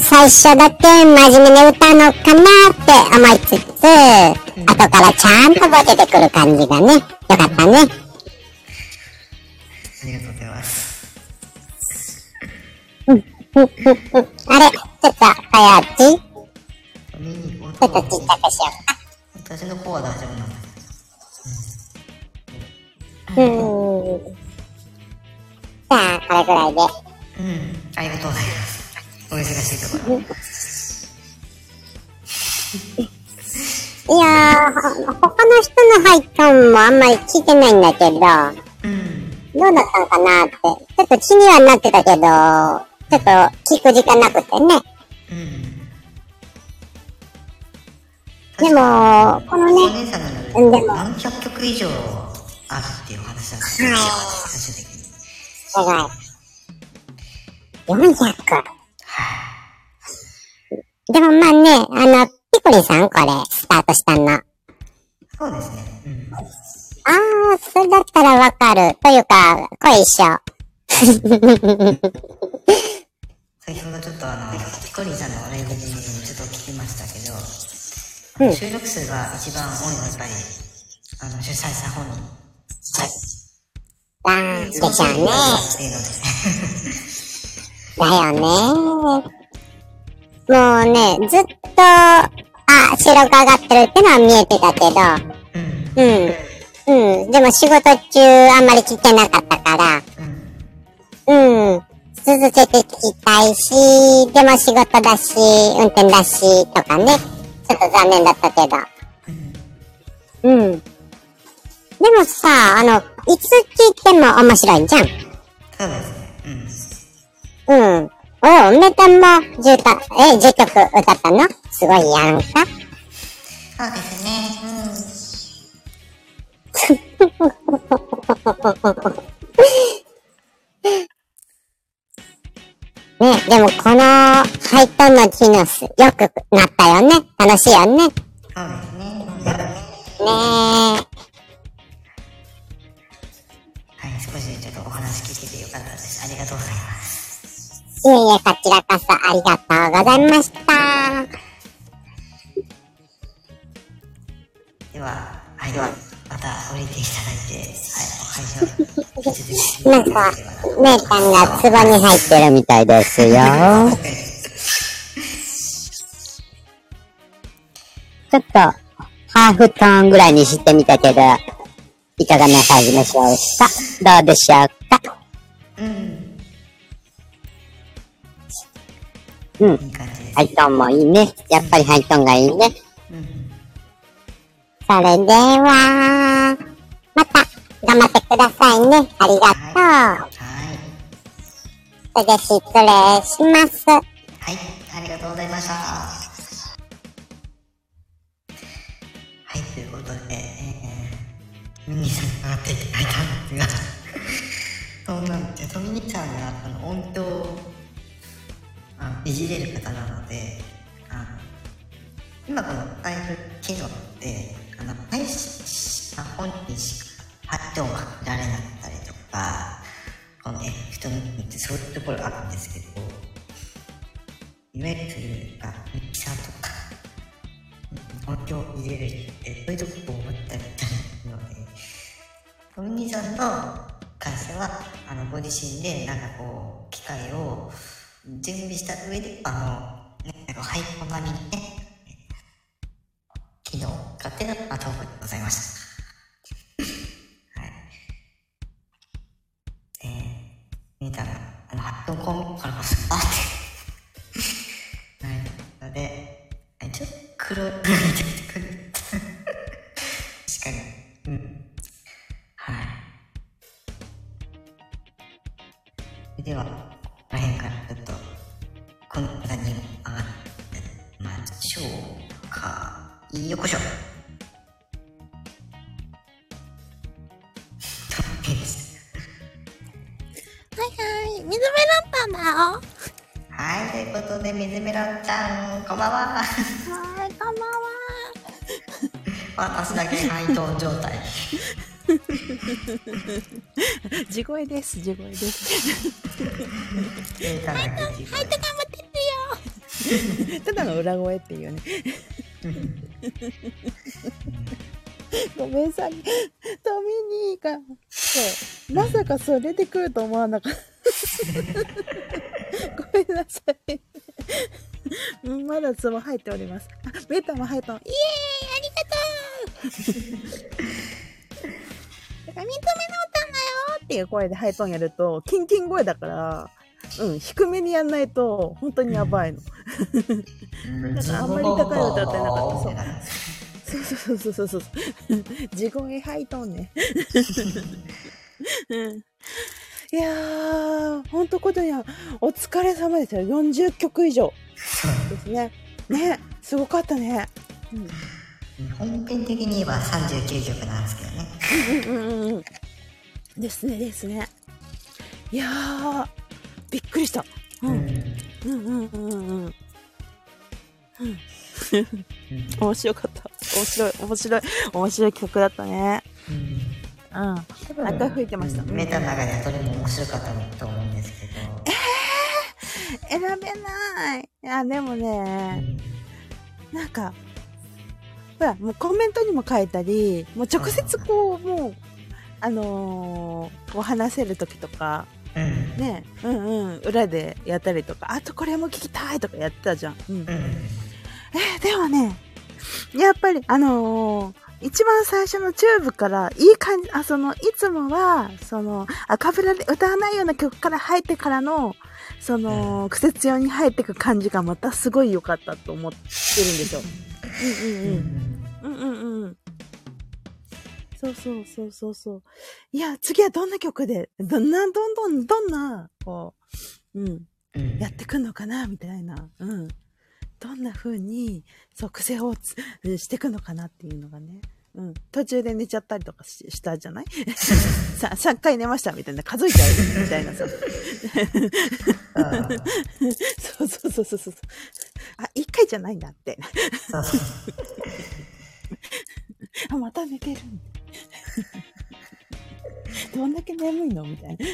最初だけ真面目に歌うのかなって思いつつ、後からちゃんとボケてくる感じがね、良かったね。ありがとうございます。あれちょっと、かやっちちょっとちっちゃくしようか。私の方は大丈夫なんだうーん。じゃあ、これぐらいで。うん、ありがとうございます。お忙しいところ。いやー、ほ他の人のハイトーンもあんまり聞いてないんだけど、うん。どうだったのかなって。ちょっと気にはなってたけど、ちょっと聞く時間なくてね。うん。でも、このおね、でもで何百曲以上あるっていう話なんですよ、はい最終的に。すごい。400。でもまあね、あの、ピコリンさんこれ、スタートしたの。あそうですね。うん。ー、それだったらわかる。というか、声一緒。先ほどちょっとあの、ピコリンさんのライブにちょっと聞きましたけど、うん収録数が一番多いのはやっぱり、あの、主催者本人。あー、でしょうね。だよね。もうね、ずっと、あ、収録上がってるってのは見えてたけど、うん。うん。でも仕事中あんまり聞けなかったから、うん。うん。続けて聞きたいし、でも仕事だし、運転だし、とかね。ちょっと残念だったけど。うん。でもさ、あの、いつ聞いても面白いじゃん。そうですね。うん。うん。おう、メタも10か、え、10曲歌ったの？すごいやんか。そうですね。ね、でもこのハイトの機能す、よくなったよね。楽しいよね。ねそうですね。え。いえいえ、こちらこそありがとうございました。では、はい、では、また降りていただいて、はい、お会場、引き続きなんか、姉ちゃんが壺に入ってるみたいですよ。ちょっと、ハーフトーンぐらいにしてみたけど、いかがなさいでしょうか？どうでしょうか？うん、うん。いい感じです。ハイトーンもいいね。やっぱりハイトーンがいいね。うん、それでは、また、頑張ってくださいね。ありがとう。はい、それで失礼します。はい、ありがとうございました。はい、ということで、えー、ミニさんが上がっていただいたんですが、そうなんですよ。トミニさんが、あの、音響いじれる方なので、あの今このライブ機能って、あの、配信本人しか発音が見られなかったりとか、このエフェクトのってそういうところあるんですけど、いわゆるあミキサーとか、音響を入れるって、そういうとこを思ったりするので、トミニさんの会社は、あの、ご自身で、なんかこう、機械を準備した上で、あの、ね、なんかハイコナにね、機能を使ってのアトークでございました。はい。えー、見たら、あの、発音項目からこそ、あって。はい。ので、はいちょっと黒い、私だけ配当状態。地声です、地声です。えー、ただ口はい、頑張ってるよ。ただの裏声っていうね。ごめんさ、トミニーが、そう、まさかそれで来ると思わなかった。ごめんなさい。うんまだツボ入っております。あ、メータも入ったの。イエーイだから、3つ目の歌だよっていう声でハイトーンやると、キンキン声だから、うん、低めにやんないと、本当にやばいの。だからあんまり高い歌ってなかったそうそうそうそうそうそう。地声ハイトーンね。うんいやー、ほんとことには、お疲れ様ですよ。40曲以上ですね。ね、すごかったね。本編的に言えば39曲なんですけどね。うんうんうんうん。ですね、ですね。いやー、びっくりした。うん。うんうんうんうんうん。うん。面白かった。面白い、面白い、面白い曲だったね。うん。あった吹いてました。メタの中ではどれも面白かったと思うんですけど。選べない。いや、でもね、なんか、ほら、もうコメントにも書いたり、もう直接こう、もう、あのーこう話せる時とか、うん。ね、うんうん、裏でやったりとか、あとこれも聞きたいとかやってたじゃん。うん。うん。えーでもね、やっぱり、あのー一番最初のチューブから、いい感じ、あ、その、いつもは、その、赤ブラで歌わないような曲から入ってからの、その、苦節用に入ってく感じがまたすごい良かったと思ってるんですよ。うんうんうん。うんうんうん。そうそうそうそうそう。いや、次はどんな曲で、どんな、どんどん、どんな、こう、うん、うん。やってくんのかなみたいな。うん。どんな風に、そう、癖をつしてくのかなっていうのがね。うん。途中で寝ちゃったりとかししたじゃない？さ、3回寝ましたみたいな、数えちゃうみたいなさ。あ そうそうそうそうそう。あ、1回じゃないんだって。あ、また寝てる。どんだけ眠いの？みたいな。い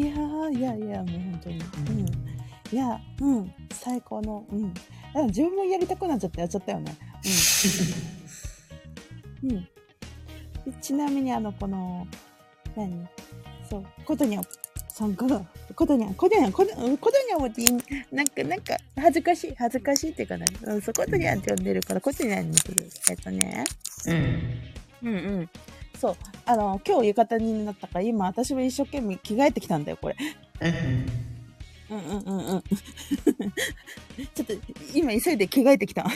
やー、いやいや、もう本当に。うん。いや、うん、最高の、うん。自分もやりたくなっちゃってやっちゃったよね。うん。うん。でちなみに、あの、この、何？そう、ことにゃ、さんが、ことにゃ、ことにゃ、ことことにゃもっていい、なんか、なんか、恥ずかしい、恥ずかしいっていうかね、うん、そう、ことにゃって呼んでるから、ことにゃにする。えっとね、うん。うんうん。そう、あの、今日浴衣になったから、今、私も一生懸命着替えてきたんだよ、これ。うん。うんうんうんうん。ちょっと、今急いで着替えてきた。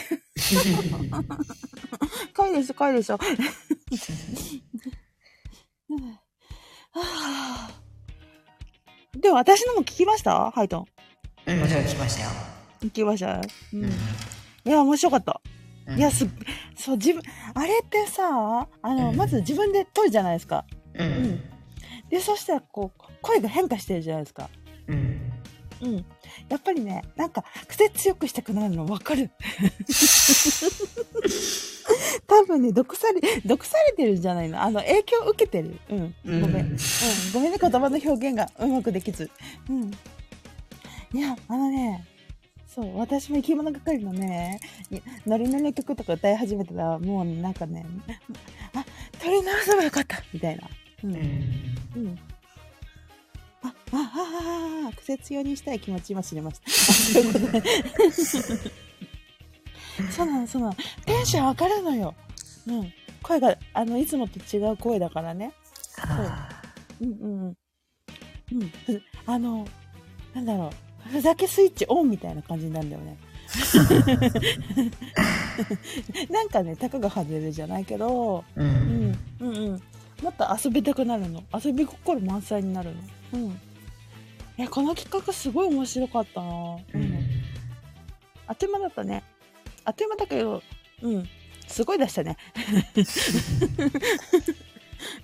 帰るでしょ、帰るでしょ。は あでも私のも聞きました？ハイトン。うん。もちろん聞きましたよ。聞きました？うん。うんいや、面白かった。うんいや、すっ、そう、自分、あれってさ、あの、うんまず自分で撮るじゃないですか。う。うんん。で、そしたら、こう、声が変化してるじゃないですか。うん。うん。やっぱりね、なんか、癖強くしたくなるの分かる。多分ね、毒され、毒されてるんじゃないのあの、影響を受けてる。うん。うんごめん。うん。ごめんね、言葉の表現がうまくできず。うん。いや、あのね、そう、私も生き物係のね、いノリノリの曲とか歌い始めたら、もうなんかね、あ、撮り直せばよかったみたいな。うん。うん。うん。あ、あ、あ、あ、癖強にしたい気持ち今知りました。そう。なの、そうなの。テンション上がるのよ。うん。声が、あの、いつもと違う声だからね。あううんうん。うん。あの、なんだろう。ふざけスイッチオンみたいな感じになるんだよね。なんかね、たかが外れるじゃないけど、ーう。うん、うん、うん。もっと遊びたくなるの。遊び心満載になるの。うん。いや、この企画すごい面白かったな。う。うんん。あっという間だったね。あっという間だけど、うん。すごい出したね。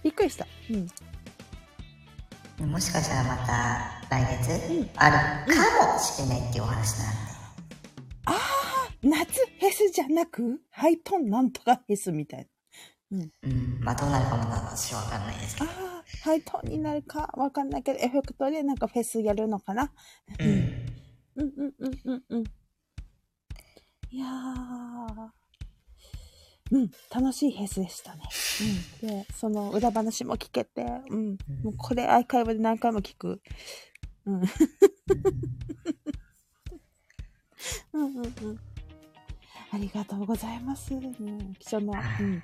びっくりした。うん。もしかしたらまた来月うんあるかもしれないっていうお話なんで。夏フェスじゃなく、ハイトンなんとかフェスみたいうん。まあどうなるかまだ私はわかんないですけな。ど。ああ、ハイトンになるかわかんないけど、エフェクトでなんかフェスやるのかな？うん。うんうんうんうんうん。いやー。うん、楽しいフェスでしたね。うん。で、その裏話も聞けて、うん。もうこれアーカイブで何回も聞く。うん。うんうんうん。ありがとうございます。うん、貴重な。うん。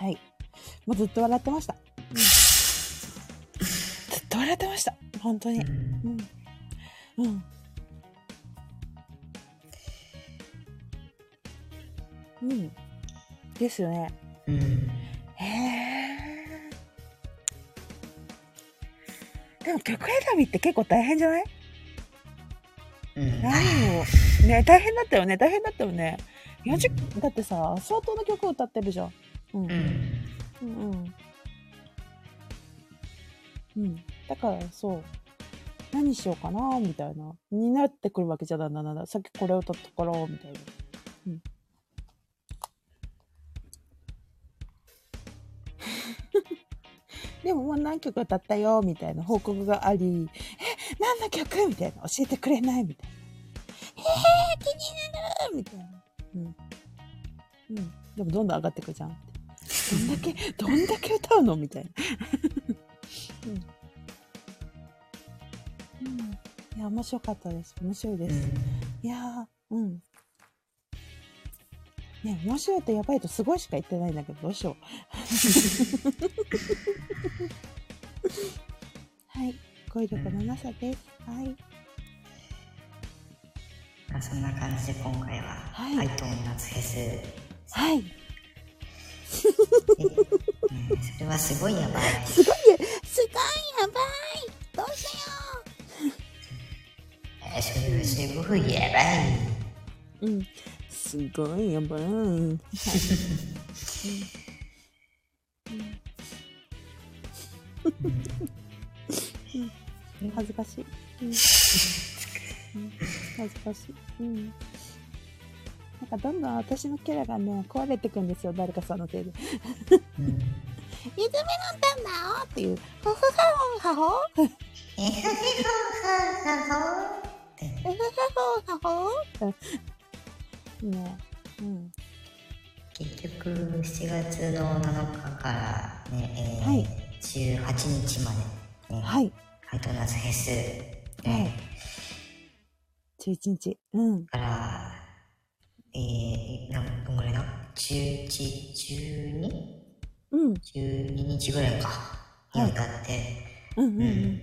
はい。もうずっと笑ってました。うん、ずっと笑ってました。本当に。うん。うん。うん。ですよね。うん。へえ。でも曲選びって結構大変じゃない？うん。何を？ね、大変だったよね。大変だったよね。40、だってさ、相当な曲を歌ってるじゃん。うん。うん。うんうん。うん。だからそう。何しようかなみたいな。になってくるわけじゃだんだんだんだん。さっきこれを歌ったから、みたいな。うん。でももう何曲歌ったよ、みたいな報告があり、え、何の曲？みたいな。教えてくれないみたいな。えー、気になるみたいな。うん。うん。でもどんどん上がってくじゃん。どんだけ、どんだけ歌うのみたいな。うん。うん。いや、面白かったです。面白いです。いやー、うん。ね、面白いとやばいとすごいしか言ってないんだけど、どうしよう。はい。語彙力のなさです。はい。まあそんな感じで今回は、はいハイトーン夏フェス、ね、はい。それはすごいやばい。すごい、すごいやばい。どうしよえーそれはすごいやばい。ううん。すごいやばい。はいうん。恥ずかしい。うん。うん。恥ずかしい。うん。かどんどん私のキャラがね、壊れてくんですよ、誰かさんのせいで。うん いつめのったんだよっていう、ねうん。結局7月の7日からね、えーはい18日まで、ね、はい。ハイトーン夏フェス、はいね、11日。うん。から、えー、何分ぐらいだ ?11、12?12 うん。日ぐらいか。にわたって、うんうんう。うんん、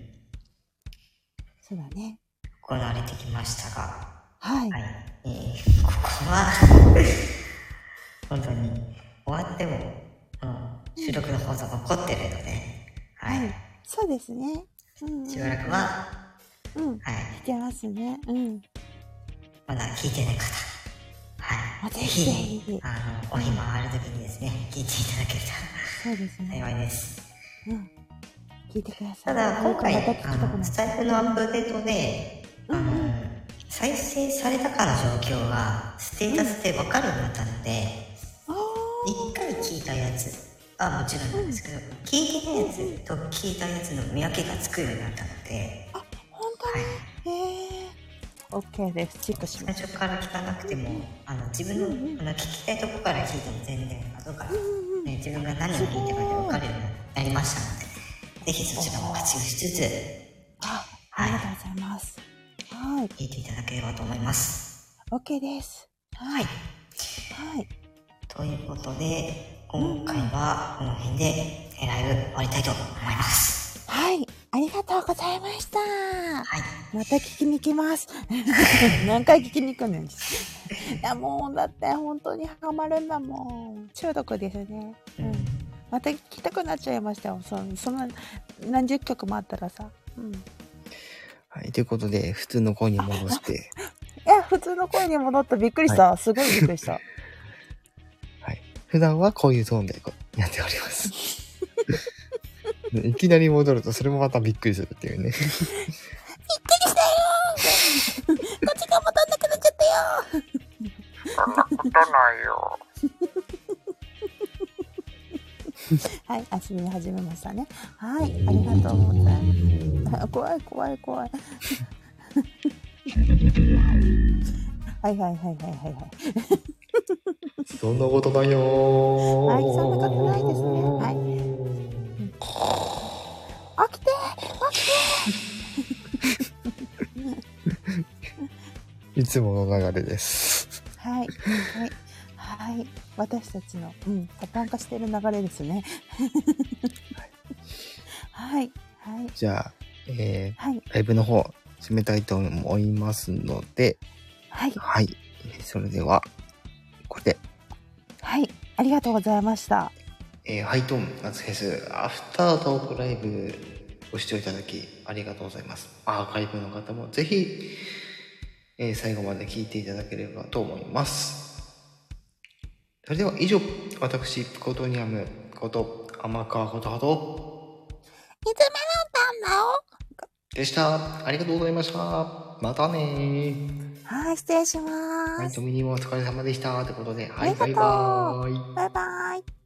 そうだね。行われてきましたが、はい。はい。えー、ここは、本当に、終わっても、うん、収録の放送残ってるので、はい。はいそうですね。うん、うん。しばらくは、うん。はい。聞けますね。うん。まだ聞いてない方、はい。あぜひぜひあの、お暇ある時にですね、聞いていただけるそうですとね。幸いです。うん。聞いてください。ただ、今回、あの、スタイフのアップデートで、あの、再生されたかの状況が、ステータスでわかるようになったので、あ一回聞いたやつ、あ、もちろんなんですけど、聞いてないやつと聞いたやつの見分けがつくようになったので、あ、本当はい。え。OK です。チェックしま最す。初から聞かなくても、あの、自分の、あの、聞きたいとこから聞いても全然、後から、ね、自分が何を聞いたかで分かるようになりましたので、ぜひそちらも活用しつつ、あ、ありがとうございます。はい。聞いていただければと思います。OK です。はい。はい。ということで、今回はこの辺でライブ終わりたいと思います。はい。ありがとうございました。はい。また聞きに来ます。何回聞きに行くねん。いや、もう、だって本当にハマるんだもん。中毒ですね。うん。また聞きたくなっちゃいましたよ。そそんな、何十曲もあったらさ。うん。いはい。ということで、普通の声に戻して、や、普通の声に戻った。びっくりした。すごいびっくりした。はい。普段はこういうトーンでやっております。いきなり戻ると、それもまたびっくりするっていうね。こっちが戻んなくなっちゃったよ。そんなことないよ。はい、足見始めましたね。はい、ありがとうございます。あ怖い怖い怖い。はいはいはいはいはいはい。そんなことないよー。はいそんなことないですねはい起きて起きて いつもの流れです。はい。はい。はい。私たちの、うん、パターン化してる流れですね。はい。はい。じゃあ、えー、はい、ライブの方、締めたいと思いますので、はい。はい。それでは、これで。はい。ありがとうございました。えーハイトーン夏フェスアフタートークライブご視聴いただきありがとうございます。アーカイブの方もぜひ、えー最後まで聞いていただければと思います。それでは以上、私、プコトニアムこと天川ことはといつめの旦那をでした。ありがとうございました。またねー。はい、失礼しまはい、す。ドミニもお疲れ様でした。ということで、はい、バイバーイ。バイバイ。